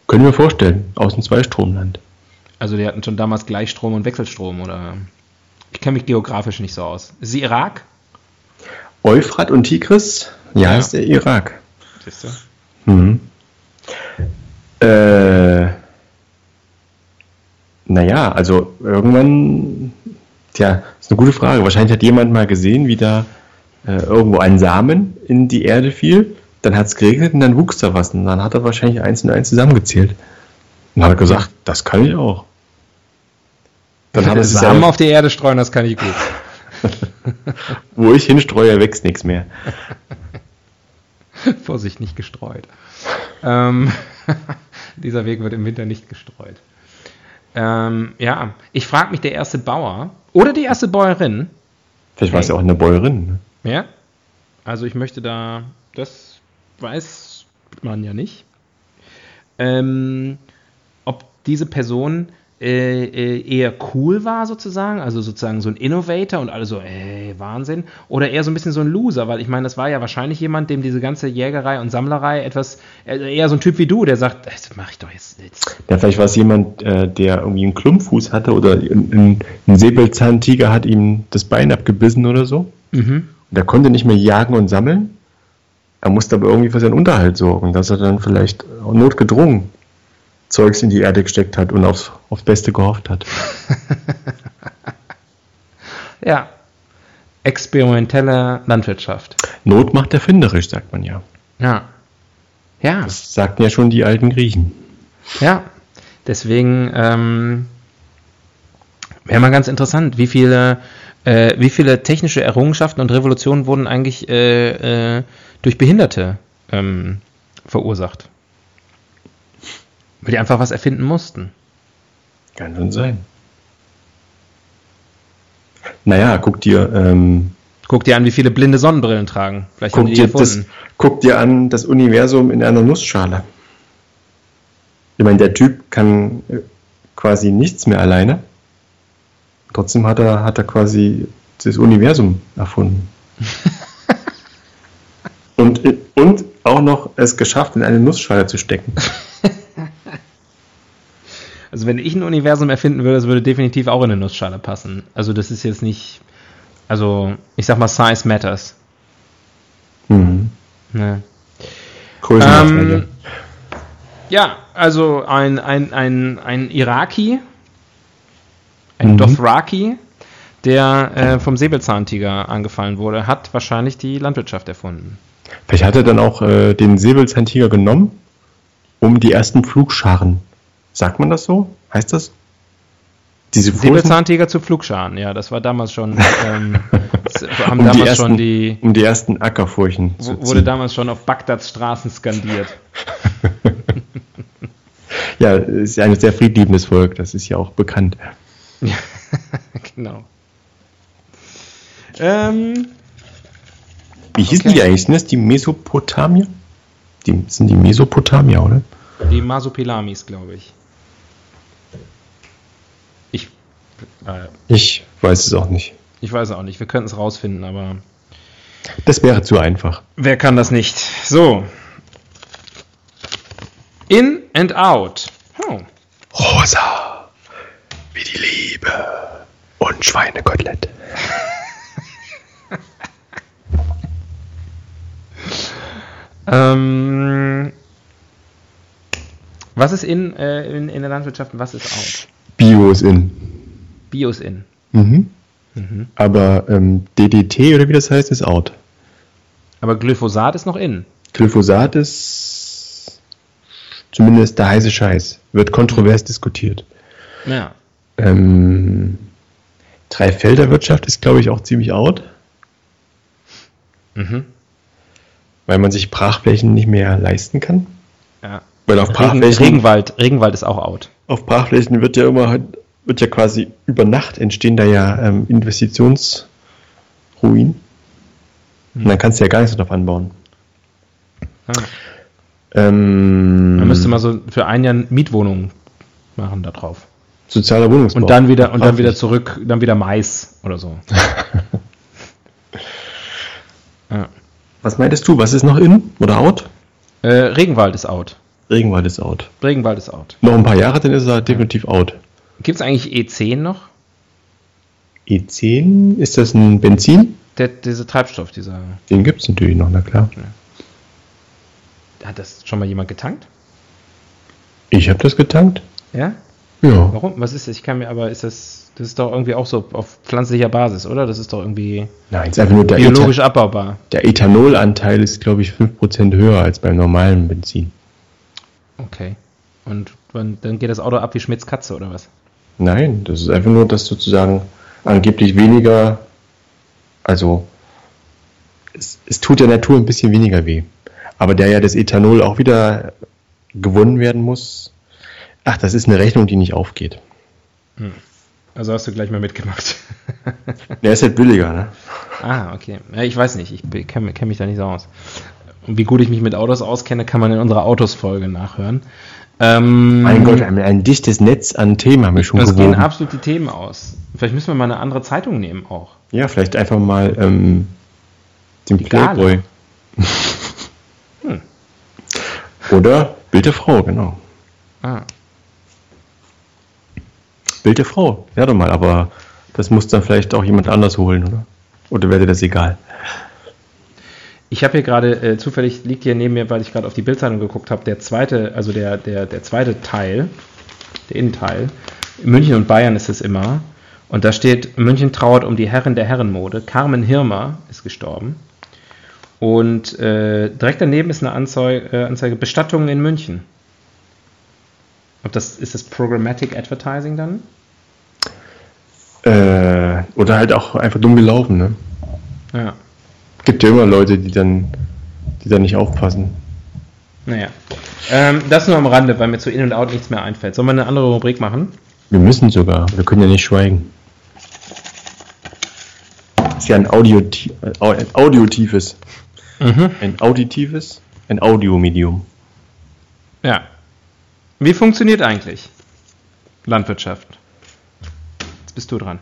Können wir vorstellen, aus dem Zweistromland. Also die hatten schon damals Gleichstrom und Wechselstrom oder. Ich kenne mich geografisch nicht so aus. Ist sie Irak? Euphrat und Tigris? Ja, Ja. ist der Irak. Siehst du? Mhm. Äh, naja, also irgendwann, tja, ist eine gute Frage. Wahrscheinlich hat jemand mal gesehen, wie da äh, irgendwo ein Samen in die Erde fiel, dann hat es geregnet und dann wuchs da was. Und dann hat er wahrscheinlich eins und eins zusammengezählt. Und hat gesagt, das kann ich auch. Dann hat er Samen selber- auf die Erde streuen, das kann ich gut. wo ich hinstreue, wächst nichts mehr. Vorsicht, nicht gestreut. Ähm, dieser Weg wird im Winter nicht gestreut. Ähm, ja, ich frage mich, der erste Bauer oder die erste Bäuerin, Vielleicht war es ja auch eine Bäuerin. Ne? ja, also ich möchte da, das weiß man ja nicht, ähm, ob diese Person äh, äh, eher cool war sozusagen, also sozusagen so ein Innovator und alle so, ey, Wahnsinn, oder eher so ein bisschen so ein Loser, weil ich meine, das war ja wahrscheinlich jemand, dem diese ganze Jägerei und Sammlerei etwas, äh, eher so ein Typ wie du, der sagt, "Ey, das mache ich doch jetzt, jetzt. Ja, vielleicht war es jemand, äh, der irgendwie einen Klumpfuß hatte oder ein, ein, Säbelzahntiger hat ihm das Bein abgebissen oder so. Mhm. Und er konnte nicht mehr jagen und sammeln. Er musste aber irgendwie für seinen Unterhalt sorgen, dass er dann vielleicht notgedrungen Zeugs in die Erde gesteckt hat und aufs, aufs Beste gehofft hat. Ja. Experimentelle Landwirtschaft. Not macht erfinderisch, sagt man ja. Ja. Ja. Das sagten ja schon die alten Griechen. Ja, deswegen ähm, wäre mal ganz interessant, wie viele, äh, wie viele technische Errungenschaften und Revolutionen wurden eigentlich äh, äh, durch Behinderte ähm, verursacht. Weil die einfach was erfinden mussten. Kann schon sein. Naja, guck dir, ähm, Guck dir an, wie viele blinde Sonnenbrillen tragen. Vielleicht guck, dir das, guck dir an das Universum in einer Nussschale. Ich meine, der Typ kann äh, quasi nichts mehr alleine. Trotzdem hat er, hat er quasi das Universum erfunden. und, und auch noch es geschafft, in eine Nussschale zu stecken. Also wenn ich ein Universum erfinden würde, das würde definitiv auch in eine Nussschale passen. Also das ist jetzt nicht, also ich sag mal, Size matters. Mhm. Ne. Größenmaßregel. Ähm, ja, also ein, ein, ein, ein Iraki, ein Mhm. Dothraki, der äh, vom Säbelzahntiger angefallen wurde, hat wahrscheinlich die Landwirtschaft erfunden. Vielleicht hat er dann auch äh, den Säbelzahntiger genommen, um die ersten Flugscharen. Sagt man das so? Heißt das? Diese Säbelzahntiger zu Pflugscharen, ja, das war damals schon, ähm, haben um die, damals ersten, schon die, um die ersten Ackerfurchen zu wurde ziehen. damals schon auf Bagdads Straßen skandiert. Ja, ist ja ein sehr friedliebendes Volk, das ist ja auch bekannt. genau. Ähm, Wie hießen Okay. die eigentlich? Sind das die Mesopotamier? Die sind die Mesopotamier, oder? die Masopelamis, glaube. Ich, äh, Ich weiß es auch nicht. ich weiß auch nicht, wir könnten es rausfinden, aber Das wäre zu einfach. wer kann das nicht? So. In and out. Oh. Rosa, wie die Liebe und Schweinekotelett. Ähm, was ist in, äh, in, in der Landwirtschaft und was ist out? Bio ist in. Bio ist in. Mhm. Aber ähm, DDT oder wie das heißt, ist out. Aber Glyphosat ist noch in. Glyphosat ist zumindest der heiße Scheiß. Wird kontrovers diskutiert. Ja. Ähm, Dreifelderwirtschaft ist, glaube ich, auch ziemlich out, Mhm. weil man sich Brachflächen nicht mehr leisten kann. ja. Weil auf Regen, Brachflächen, Regenwald, Regenwald ist auch out. auf Brachflächen wird ja immer wird ja quasi über Nacht entstehen da ja ähm, Investitionsruinen. Und dann kannst du ja gar nichts drauf anbauen. Ja. Ähm, Man müsste mal so für ein Jahr Mietwohnungen machen da drauf. sozialer Wohnungsbau. Und dann wieder und dann wieder zurück, dann wieder Mais oder so. ja. Was meintest du? Was ist noch in oder out? äh, Regenwald ist out. Regenwald ist out. Regenwald ist out. Noch ein paar Jahre, dann ist er definitiv out. Gibt es eigentlich E10 noch? E10, ist das ein Benzin? Der, dieser Treibstoff, dieser. Den gibt es natürlich noch, na klar. Hat das schon mal jemand getankt? Ich habe das getankt. Ja? Ja. Warum? Was ist das? Ich kann mir, aber ist das. Das ist doch irgendwie auch so auf pflanzlicher Basis, oder? Das ist doch irgendwie Nein, ist einfach nur der, biologisch Ethan abbaubar. der Ethanolanteil ist, glaube ich, 5% höher als beim normalen Benzin. Okay. Und wann, dann geht das Auto ab wie Schmidts Katze, oder was? Nein, das ist einfach nur, dass sozusagen angeblich weniger, also es, es tut der Natur ein bisschen weniger weh. Aber da ja das Ethanol auch wieder gewonnen werden muss, ach, das ist eine Rechnung, die nicht aufgeht. Also hast du gleich mal mitgemacht. Der ist halt billiger, ne? ah, okay. Ja, ich weiß nicht, ich kenne kenn mich da nicht so aus. Und wie gut ich mich mit Autos auskenne, kann man in unserer Autos-Folge nachhören. Ähm, Mein Gott, ein, ein dichtes Netz an Themen haben wir schon Das gehen absolut die Themen aus. Vielleicht müssen wir mal eine andere Zeitung nehmen auch. Ja, vielleicht einfach mal ähm, den Die. Playboy. Hm. Oder Bild der Frau, genau. Ah. Bild der Frau, ja doch mal, aber das muss dann vielleicht auch jemand anders holen, oder? Oder wäre dir das egal? Ich habe hier gerade, äh, zufällig liegt hier neben mir, weil ich gerade auf die Bildzeitung geguckt habe, der zweite, also der, der, der zweite Teil, der Innenteil. In München und Bayern ist es immer. Und da steht, München trauert um die Herrin der Herrenmode. Carmen Hirmer ist gestorben. Und äh, direkt daneben ist eine Anzeige, äh, Anzeige Bestattungen in München. Ob das, ist das Programmatic Advertising dann? Äh, oder halt auch einfach dumm gelaufen, ne? Ja. Gibt ja immer Leute, die dann, die dann nicht aufpassen. Naja. Ähm, das nur am Rande, weil mir zu In und Out nichts mehr einfällt. Sollen wir eine andere Rubrik machen? Wir müssen sogar, wir können ja nicht schweigen. Ist ja ein, Audioti äh, ein audiotives, Mhm. ein auditives, ein Audiomedium. Ja. Wie funktioniert eigentlich Landwirtschaft? Jetzt bist du dran.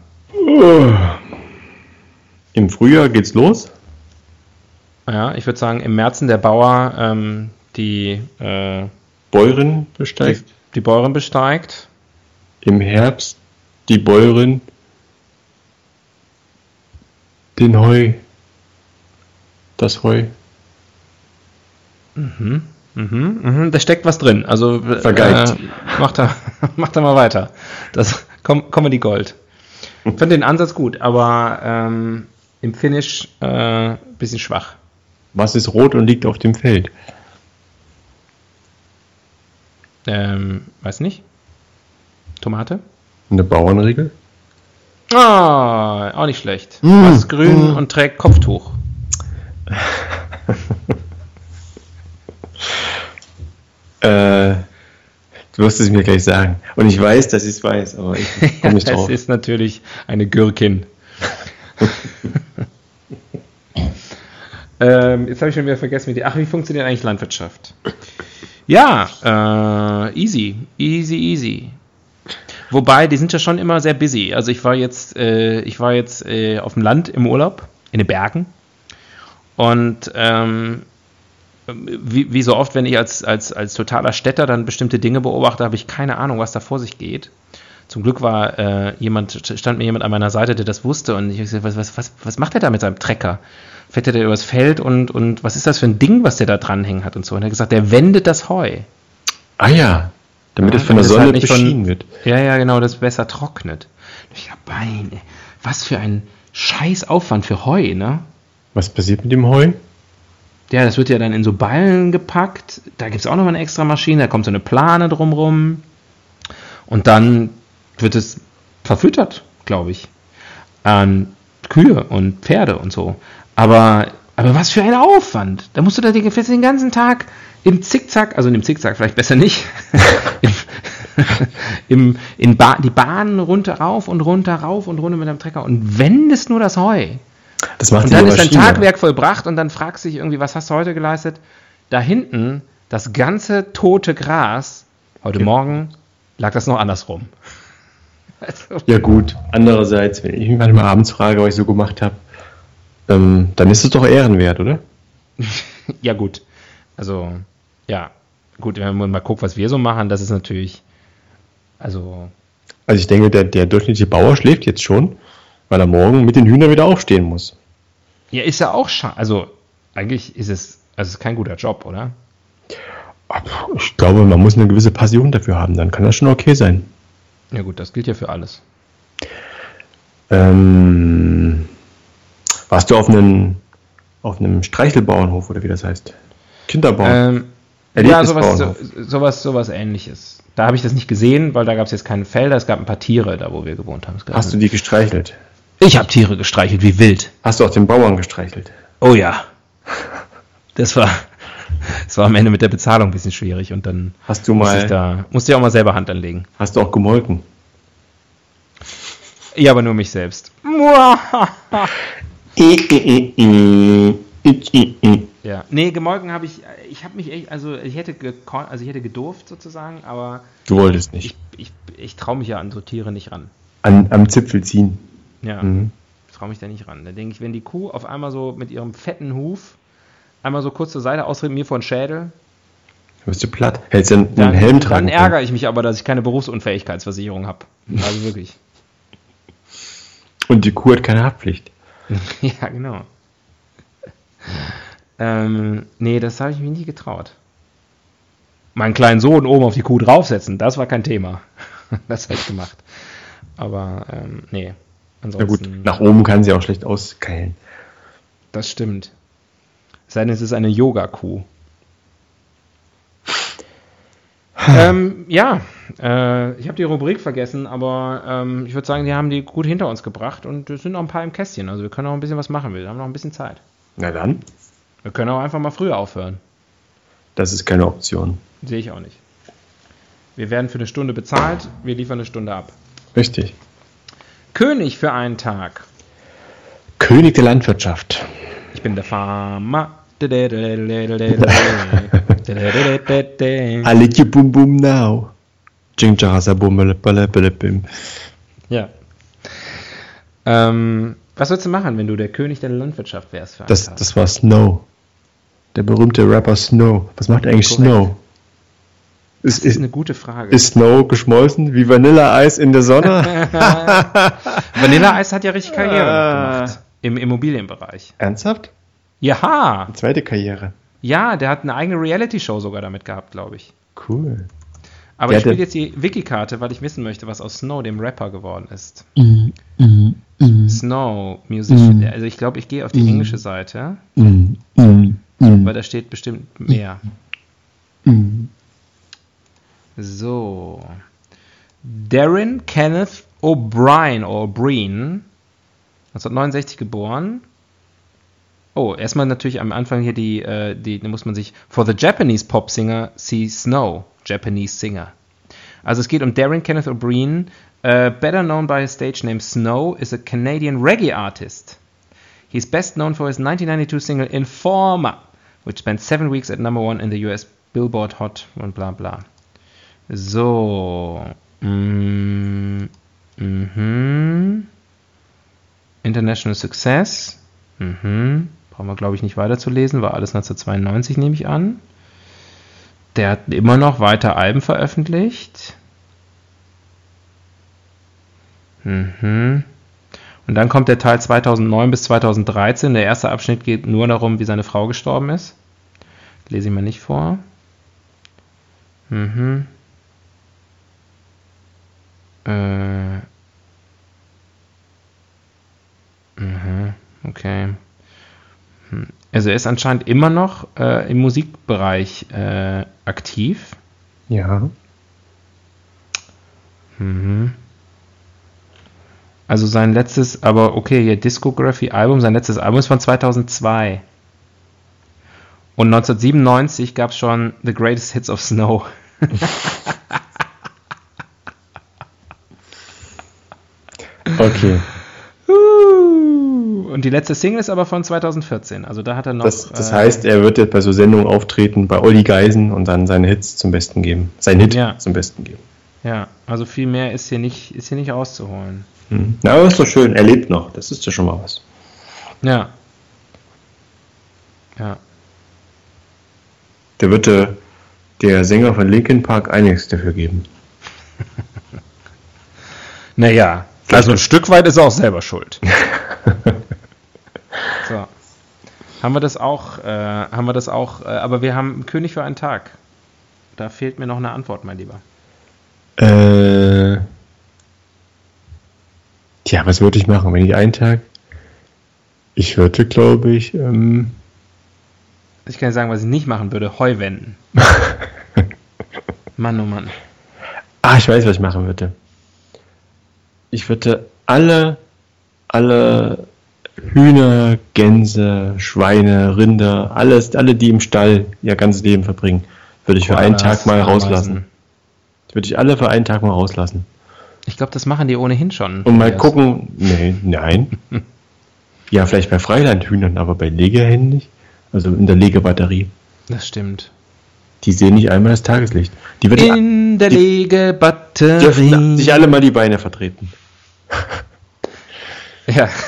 Im Frühjahr geht's los. Ja, ich würde sagen, im Märzen der Bauer ähm, die, äh, Bäuerin besteigt. die, die Bäuerin besteigt. Im Herbst die Bäuerin den Heu. Das Heu. Mhm, mhm, da steckt was drin. Also äh, Vergeigt. macht da, macht da mal weiter. Das Com Comedy Gold. Ich finde den Ansatz gut, aber ähm, im Finish äh, bisschen schwach. Was ist rot und liegt auf dem Feld? Ähm, weiß nicht. Tomate? Eine Bauernregel? Ah, auch nicht schlecht. Mm, Was ist grün mm. und trägt Kopftuch? Äh, du wirst es mir gleich sagen. Und ich weiß, dass ich es weiß, aber ich komme nicht Es drauf. ist natürlich eine Gürkin. ähm, jetzt habe ich schon wieder vergessen, wie die. Ach, wie funktioniert eigentlich Landwirtschaft? Ja, äh, easy, easy, easy. Wobei, die sind ja schon immer sehr busy. Also ich war jetzt, äh, ich war jetzt äh, auf dem Land im Urlaub, in den Bergen. Und ähm, wie, wie so oft, wenn ich als, als, als totaler Städter dann bestimmte Dinge beobachte, habe ich keine Ahnung, was da vor sich geht. Zum Glück war äh, jemand, stand mir jemand an meiner Seite, der das wusste und ich habe gesagt, was, was, was, was macht er da mit seinem Trecker? Fährt er da übers Feld und, und was ist das für ein Ding, was der da dranhängen hat und so? Und er hat gesagt, der wendet das Heu. Ah ja, damit Ja, es von der Sonne halt nicht von- beschienen wird. Ja, ja, genau, das besser trocknet. Ich hab Beine. Was für ein scheiß Aufwand für Heu, ne? Was passiert mit dem Heu? Ja, das wird ja dann in so Ballen gepackt. Da gibt es auch noch mal eine extra Maschine. Da kommt so eine Plane drumrum. Und dann wird es verfüttert, glaube ich. An Kühe und Pferde und so. Aber, aber was für ein Aufwand. Da musst du da den, den ganzen Tag im Zickzack, also in dem Zickzack vielleicht besser nicht, im, im, in ba die Bahnen runter, rauf und runter, rauf und runter mit dem Trecker und wendest nur das Heu. Das macht Und dann ist dein. Tagwerk vollbracht und dann fragst du dich irgendwie, was hast du heute geleistet? Da hinten, das ganze tote Gras, heute Okay. Morgen lag das noch andersrum. Also, Ja gut, andererseits, wenn ich mich manchmal abends frage, was ich so gemacht habe, ähm, dann ist es doch ehrenwert, oder? ja, gut. Also, ja, gut, wenn man mal guckt, was wir so machen, das ist natürlich, also, Also ich denke, der, der durchschnittliche Bauer schläft jetzt schon, weil er morgen mit den Hühnern wieder aufstehen muss. ja, ist ja auch schade. Also, eigentlich ist es, also es ist kein guter Job, oder? Ich glaube, man muss eine gewisse Passion dafür haben, dann kann das schon okay sein. Ja, gut, das gilt ja für alles. Ähm, warst du auf einem, auf einem Streichelbauernhof oder wie das heißt? Kinderbauern. Ähm, ja, sowas, so, sowas, sowas ähnliches. Da habe ich das nicht gesehen, weil da gab es jetzt keine Felder, es gab ein paar Tiere da, wo wir gewohnt haben. Hast du die gestreichelt? ich habe Tiere gestreichelt, wie wild. Hast du auch den Bauern gestreichelt? Oh ja. Das war, das war am Ende mit der Bezahlung ein bisschen schwierig und dann Hast du musste ich, mal, da, musste ich auch mal selber Hand anlegen. hast du auch gemolken? Ja, aber nur mich selbst. Ja. Nee, gemolken habe ich, ich habe mich echt, also ich hätte gekon also ich hätte gedurft sozusagen, aber Du wolltest nicht. ich, ich, ich traue mich ja an so Tiere nicht ran. An, am Zipfel ziehen. Ja. Mhm. Ich traue mich da nicht ran. Da denke ich, wenn die Kuh auf einmal so mit ihrem fetten Huf einmal so kurz zur Seite ausritt, mir vor den Schädel, Dann bist du platt. Hättest du einen, dann, einen Helm dann tragen ärgere ich mich aber, dass ich keine Berufsunfähigkeitsversicherung habe. Also wirklich. Und die Kuh hat keine Haftpflicht. ja, genau. Ähm, nee, das habe ich mich nie getraut. Meinen kleinen Sohn oben auf die Kuh draufsetzen, das war kein Thema. das habe ich gemacht. Aber ähm, nee. Na Ansonsten, gut, nach oben kann sie auch schlecht auskeilen. das stimmt. Es sei denn, es ist eine Yoga-Kuh. Ähm, ja, äh, ich habe die Rubrik vergessen, aber ähm, ich würde sagen, die haben die gut hinter uns gebracht und es sind noch ein paar im Kästchen. Also wir können auch ein bisschen was machen. Wir haben noch ein bisschen Zeit. Na dann, Wir können auch einfach mal früher aufhören. das ist keine Option. Sehe ich auch nicht. Wir werden für eine Stunde bezahlt, wir liefern eine Stunde ab. Richtig. König für einen Tag. König der Landwirtschaft. Ich bin der Farmer. Alle bum bum now. Jing jasa bum bim. Ja. Ähm, Was würdest du machen, wenn du der König der Landwirtschaft wärst? Das, das war Snow. Der berühmte Rapper Snow. Was macht eigentlich Korrekt. Snow? Ist, das ist eine gute Frage. Ist Snow geschmolzen wie Vanilleeis in der Sonne? Vanilleeis hat ja richtig Karriere ah. gemacht im Immobilienbereich. Ernsthaft? Ja. Eine zweite Karriere. Ja, der hat eine eigene Reality-Show sogar damit gehabt, glaube ich. Cool. Aber der ich spiele jetzt die Wiki-Karte, weil ich wissen möchte, was aus Snow, dem Rapper, geworden ist. Mm, mm, mm. Snow, Musician. Mm. Also ich glaube, ich gehe auf die mm. englische Seite, mm, weil da steht bestimmt mehr. So. Darren Kenneth O'Brien, O'Brien, 1969 geboren. Oh, erstmal natürlich am Anfang hier die, äh, die, da muss man sich, for the Japanese pop singer, see Snow, Japanese singer. Also es geht um Darren Kenneth O'Brien, uh, better known by his stage name Snow, is a Canadian reggae artist. He's best known for his 1992 single Informer, which spent seven weeks at number one in the US Billboard Hot und bla bla. So. Mm, mhm. International Success. Mhm. Brauchen wir, glaube ich, nicht weiterzulesen. War alles 1992, nehme ich an. Der hat immer noch weiter Alben veröffentlicht. Mhm. Und dann kommt der Teil 2009 bis 2013. Der erste Abschnitt geht nur darum, wie seine Frau gestorben ist. Lese ich mal nicht vor. Mhm. Äh. Mhm. Okay. Hm. Also er ist anscheinend immer noch äh, im Musikbereich äh, aktiv. Ja. Mhm. Also sein letztes, aber okay, hier Discography-Album, sein letztes Album ist von 2002. Und 1997 gab es schon The Greatest Hits of Snow. okay. Und die letzte Single ist aber von 2014. Also da hat er noch. Das, das äh, heißt, er wird jetzt bei so Sendungen auftreten, bei Olli Geisen und dann seine Hits zum Besten geben. Sein Hit ja. zum Besten geben. Ja, also viel mehr ist hier nicht, ist hier nicht rauszuholen. Hm. Na, aber ist doch schön. Er lebt noch. Das ist ja schon mal was. Ja. Ja. Der wird äh, der Sänger von Linkin Park einiges dafür geben. naja, also ein Stück weit ist er auch selber schuld. Haben wir das auch, äh, haben wir das auch, äh, aber wir haben König für einen Tag. Da fehlt mir noch eine Antwort, mein Lieber. Äh. Tja, was würde ich machen, wenn ich einen Tag? Ich würde, glaube ich, ähm, Ich kann sagen, was ich nicht machen würde: Heu wenden. Mann, oh Mann. Ah, ich weiß, was ich machen würde. Ich würde alle, alle Hühner, Gänse, Schweine, Rinder, alles, alle, die im Stall ihr ganzes Leben verbringen, würde ich für einen Tag mal rauslassen. Würde ich alle für einen Tag mal rauslassen. Ich glaube, das machen die ohnehin schon. Und mal gucken. Nee, nein. ja, vielleicht bei Freilandhühnern, aber bei Legehennen nicht. Also in der Legebatterie. Das stimmt. Die sehen nicht einmal das Tageslicht. Die wird in der Legebatterie. Dürfen sich alle mal die Beine vertreten. ja.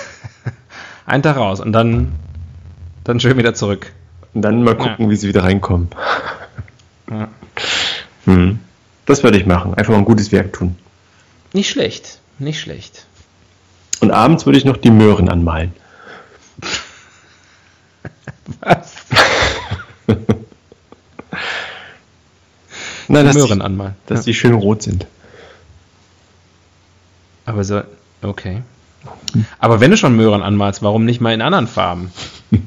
Ein Tag raus und dann, dann schön wieder zurück. Und dann mal gucken, ja. wie sie wieder reinkommen. Ja. Hm. Das würde ich machen. Einfach mal ein gutes Werk tun. Nicht schlecht. Nicht schlecht. Und abends würde ich noch die Möhren anmalen. Was? Nein, dass Möhren die, anmalen. Dass ja. die schön rot sind. Aber so, okay. Aber wenn du schon Möhren anmalst, warum nicht mal in anderen Farben?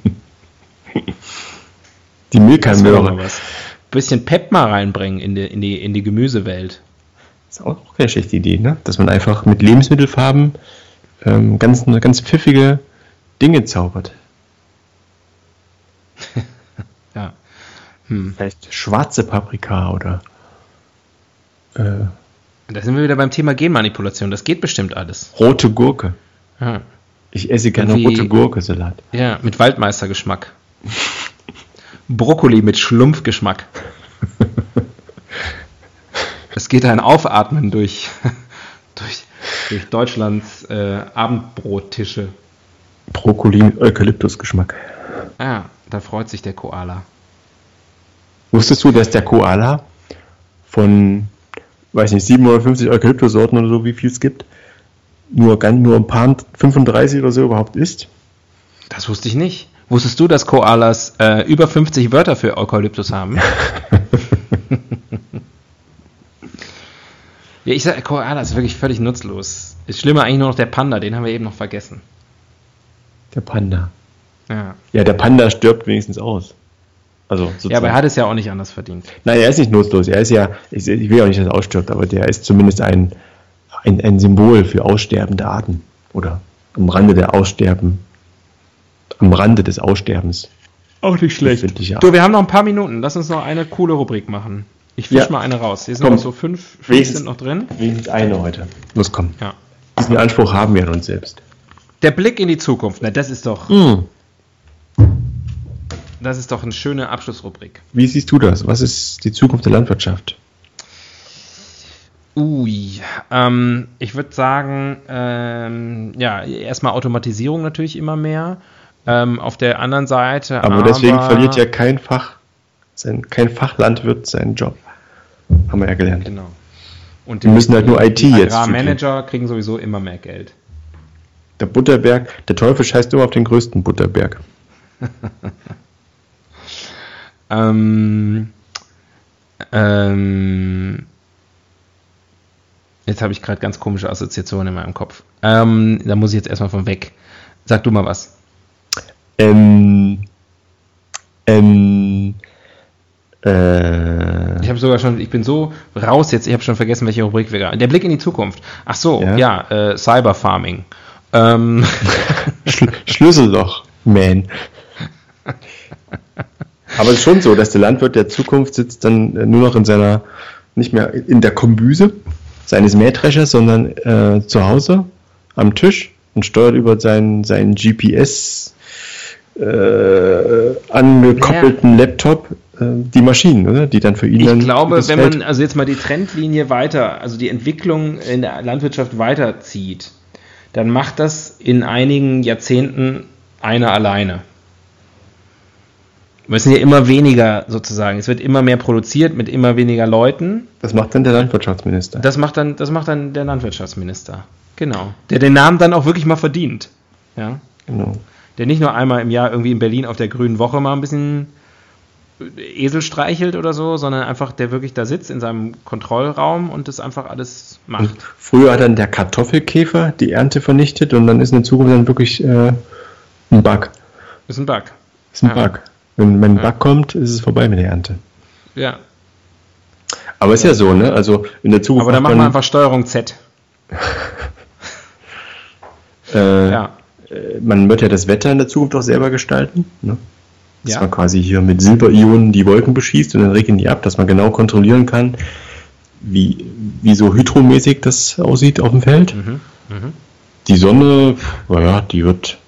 Die Milka-Möhre. Bisschen Pep mal reinbringen in die, in die, in die Gemüsewelt. Ist auch keine schlechte Idee, ne? Dass man einfach mit Lebensmittelfarben ähm, ganz, ganz pfiffige Dinge zaubert. ja. Hm. Vielleicht schwarze Paprika oder. Äh, da sind wir wieder beim Thema Genmanipulation. Das geht bestimmt alles. Rote Gurke. Ja. Ich esse gerne Wie, rote Gurke-Salat. Ja, mit Waldmeistergeschmack. Brokkoli mit Schlumpfgeschmack. es geht ein Aufatmen durch, durch, durch Deutschlands äh, Abendbrottische. Brokkoli mit Eukalyptusgeschmack. Ah, da freut sich der Koala. Wusstest du, dass der Koala von, weiß nicht, 750 Eukalyptussorten oder so, wie viel es gibt, nur, ganz, nur ein paar 35 oder so überhaupt isst? Das wusste ich nicht. Wusstest du, dass Koalas äh, über 50 Wörter für Eukalyptus haben? ja, ich sage, Koala ist wirklich völlig nutzlos. Ist schlimmer eigentlich nur noch der Panda, den haben wir eben noch vergessen. Der Panda. Ja, Ja, der Panda stirbt wenigstens aus. Also sozusagen. ja aber er hat es ja auch nicht anders verdient. Nein, er ist nicht nutzlos. Er ist ja, ich, ich will auch nicht, dass er ausstirbt, aber der ist zumindest ein, ein, ein Symbol für aussterbende Arten. Oder am Rande der Aussterben, am Rande des Aussterbens. Auch nicht Befindliche Du, wir haben noch ein paar Minuten. Lass uns noch eine coole Rubrik machen. Ich fisch Ja. mal eine raus. Hier sind Komm. noch so fünf, fünf Wenigstens- sind noch drin. Wenigstens eine heute. Los, komm. Ja. Diesen Anspruch haben wir an uns selbst. Der Blick in die Zukunft. Na, das ist doch, Hm. das ist doch eine schöne Abschlussrubrik. Wie siehst du das? Was ist die Zukunft der Landwirtschaft? Ui, ähm, ich würde sagen, ähm, ja, erstmal Automatisierung natürlich immer mehr. Ähm, auf der anderen Seite. Aber, deswegen verliert ja kein Fach, sein, kein Fachlandwirt seinen Job. Haben wir ja gelernt. Genau. Und Wir müssen halt nur IT die jetzt Agrarmanager kriegen sowieso immer mehr Geld. Der Butterberg, der Teufel scheißt immer auf den größten Butterberg. Ähm, ähm, jetzt habe ich gerade ganz komische Assoziationen in meinem Kopf. Ähm, da muss ich jetzt erstmal von weg. Sag du mal was. Ähm, ähm, äh, Ich habe sogar schon, ich bin so raus jetzt, ich habe schon vergessen, welche Rubrik wir gerade. Der Blick in die Zukunft. Ach so, Ja. ja, äh, Cyberfarming. Ähm, Schl Schlüsselloch, man. Aber es ist schon so, dass der Landwirt der Zukunft sitzt dann äh, nur noch in seiner, nicht mehr in der Kombüse seines Mähdreschers, sondern äh, zu Hause am Tisch und steuert über seinen, seinen GPS äh, angekoppelten Laptop äh, die Maschinen, oder? Die dann für ihn dann ich glaube, wenn man also jetzt mal die Trendlinie weiter, also die Entwicklung in der Landwirtschaft weiterzieht, dann macht das in einigen Jahrzehnten einer alleine. Es sind ja immer weniger sozusagen. Es wird immer mehr produziert mit immer weniger Leuten. Das macht dann der Landwirtschaftsminister. Das macht dann, das macht dann der Landwirtschaftsminister. Genau. Der den Namen dann auch wirklich mal verdient. Ja. genau. Der nicht nur einmal im Jahr irgendwie in Berlin auf der Grünen Woche mal ein bisschen Esel streichelt oder so, sondern einfach der wirklich da sitzt in seinem Kontrollraum und das einfach alles macht. Und früher hat dann der Kartoffelkäfer die Ernte vernichtet und dann ist in Zukunft dann wirklich äh, ein Bug. ist ein Bug. Ist ein Ja. Bug. Wenn, wenn ein Ja. Bug kommt, ist es vorbei mit der Ernte. Ja. Aber ist ja so, ne? Also in der Zukunft Aber dann macht machen wir man, einfach Steuerung Z. äh, Ja. man wird ja das Wetter in der Zukunft auch selber gestalten. Ne? Dass Ja. man quasi hier mit Silberionen die Wolken beschießt und dann regnen die ab, dass man genau kontrollieren kann, wie, wie so hydromäßig das aussieht auf dem Feld. Mhm. Mhm. Die Sonne, naja, die wird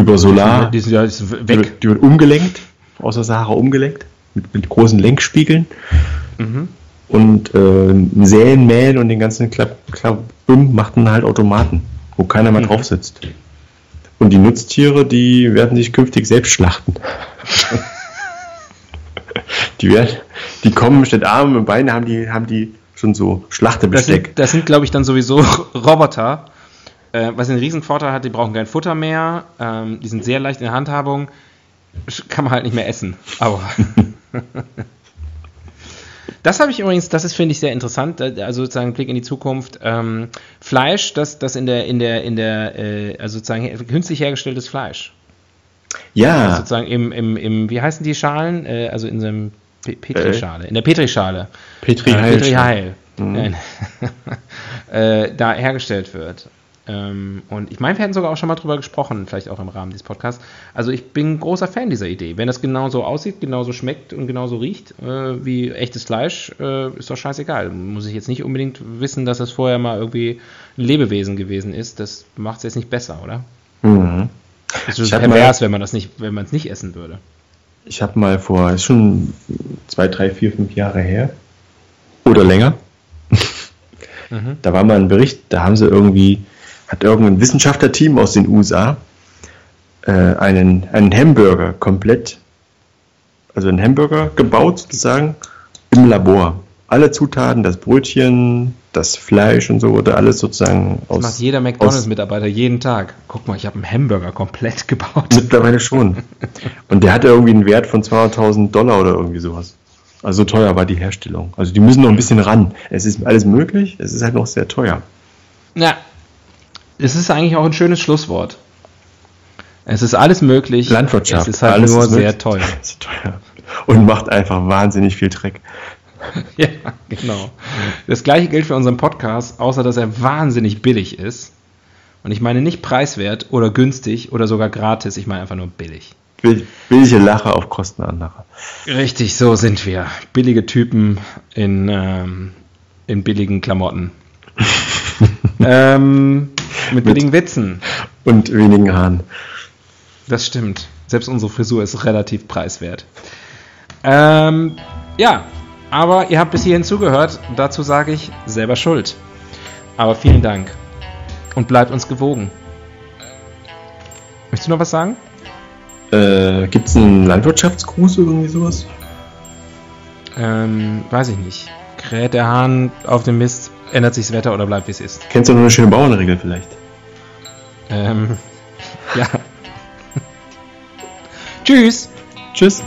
über Solar, Die sind ja ist Die weg. wird, die wird umgelenkt, aus der Sahara umgelenkt, mit, mit großen Lenkspiegeln. Mhm. Und äh, Säen, Mähen und den ganzen Klapp, Klappbüm macht dann halt Automaten, wo keiner mehr Mhm. drauf sitzt. Und die Nutztiere, die werden sich künftig selbst schlachten. die werden, die kommen statt Arme und Beine, haben die, haben die schon so Das Schlachtebesteck. sind, das sind glaube ich, dann sowieso Roboter. Äh, was einen riesen Vorteil hat, die brauchen kein Futter mehr. Ähm, die sind sehr leicht in der Handhabung. Kann man halt nicht mehr essen. Aber. Das habe ich übrigens, das ist, finde ich, sehr interessant, äh, also sozusagen Blick in die Zukunft. Ähm, Fleisch, das, das in der, in der, in der, äh, also sozusagen künstlich hergestelltes Fleisch. Ja, Sozusagen im, im, im, wie heißen die Schalen? Äh, also in so einem Pe- Petrischale, in der Petrischale. Petri Äh, Heil. Petri Heil. Mhm. Nein. äh, da hergestellt wird. Ähm, und ich meine, wir hatten sogar auch schon mal drüber gesprochen, vielleicht auch im Rahmen dieses Podcasts. Also ich bin großer Fan dieser Idee. Wenn das genauso aussieht, genauso schmeckt und genauso riecht äh, wie echtes Fleisch, äh, ist doch scheißegal. Muss ich jetzt nicht unbedingt wissen, dass das vorher mal irgendwie ein Lebewesen gewesen ist. Das macht es jetzt nicht besser, oder? Mhm. Ich ist pervers, wenn man das nicht, wenn man es nicht essen würde. Ich habe mal vor, ist schon zwei, drei, vier, fünf Jahre her oder länger. Mhm. Da war mal ein Bericht, da haben sie irgendwie hat irgendein Wissenschaftlerteam aus den USA äh, einen, einen Hamburger komplett, also einen Hamburger gebaut sozusagen im Labor. Alle Zutaten, das Brötchen, das Fleisch und so wurde alles sozusagen aus. Das macht jeder McDonalds-Mitarbeiter jeden Tag. Guck mal, ich habe einen Hamburger komplett gebaut. Mittlerweile schon. Und der hatte irgendwie einen Wert von 200.000 Dollar oder irgendwie sowas. Also so teuer war die Herstellung. Also die müssen noch ein bisschen ran. Es ist alles möglich, es ist halt noch sehr teuer. Ja, es ist eigentlich auch ein schönes Schlusswort. Es ist alles möglich. Landwirtschaft. Es ist halt alles nur ist sehr teuer. teuer. Und macht einfach wahnsinnig viel Dreck. ja, genau. Das gleiche gilt für unseren Podcast, außer dass er wahnsinnig billig ist. Und ich meine nicht preiswert oder günstig oder sogar gratis, ich meine einfach nur billig. Billige Lache auf Kosten anderer. Richtig, so sind wir. Billige Typen in, ähm, in billigen Klamotten. ähm, mit mit Witzen. Und wenigen Haaren. Das stimmt. Selbst unsere Frisur ist relativ preiswert. Ähm, ja, aber ihr habt bis hierhin zugehört. Dazu sage ich selber schuld. Aber vielen Dank. Und bleibt uns gewogen. Möchtest du noch was sagen? Äh, Gibt es einen Landwirtschaftsgruß oder irgendwie sowas? Ähm, weiß ich nicht. Kräht der Hahn auf dem Mist, ändert sich das Wetter oder bleibt wie es ist? Kennst du noch eine schöne Bauernregel vielleicht? Ähm, ja. Tschüss. Tschüss.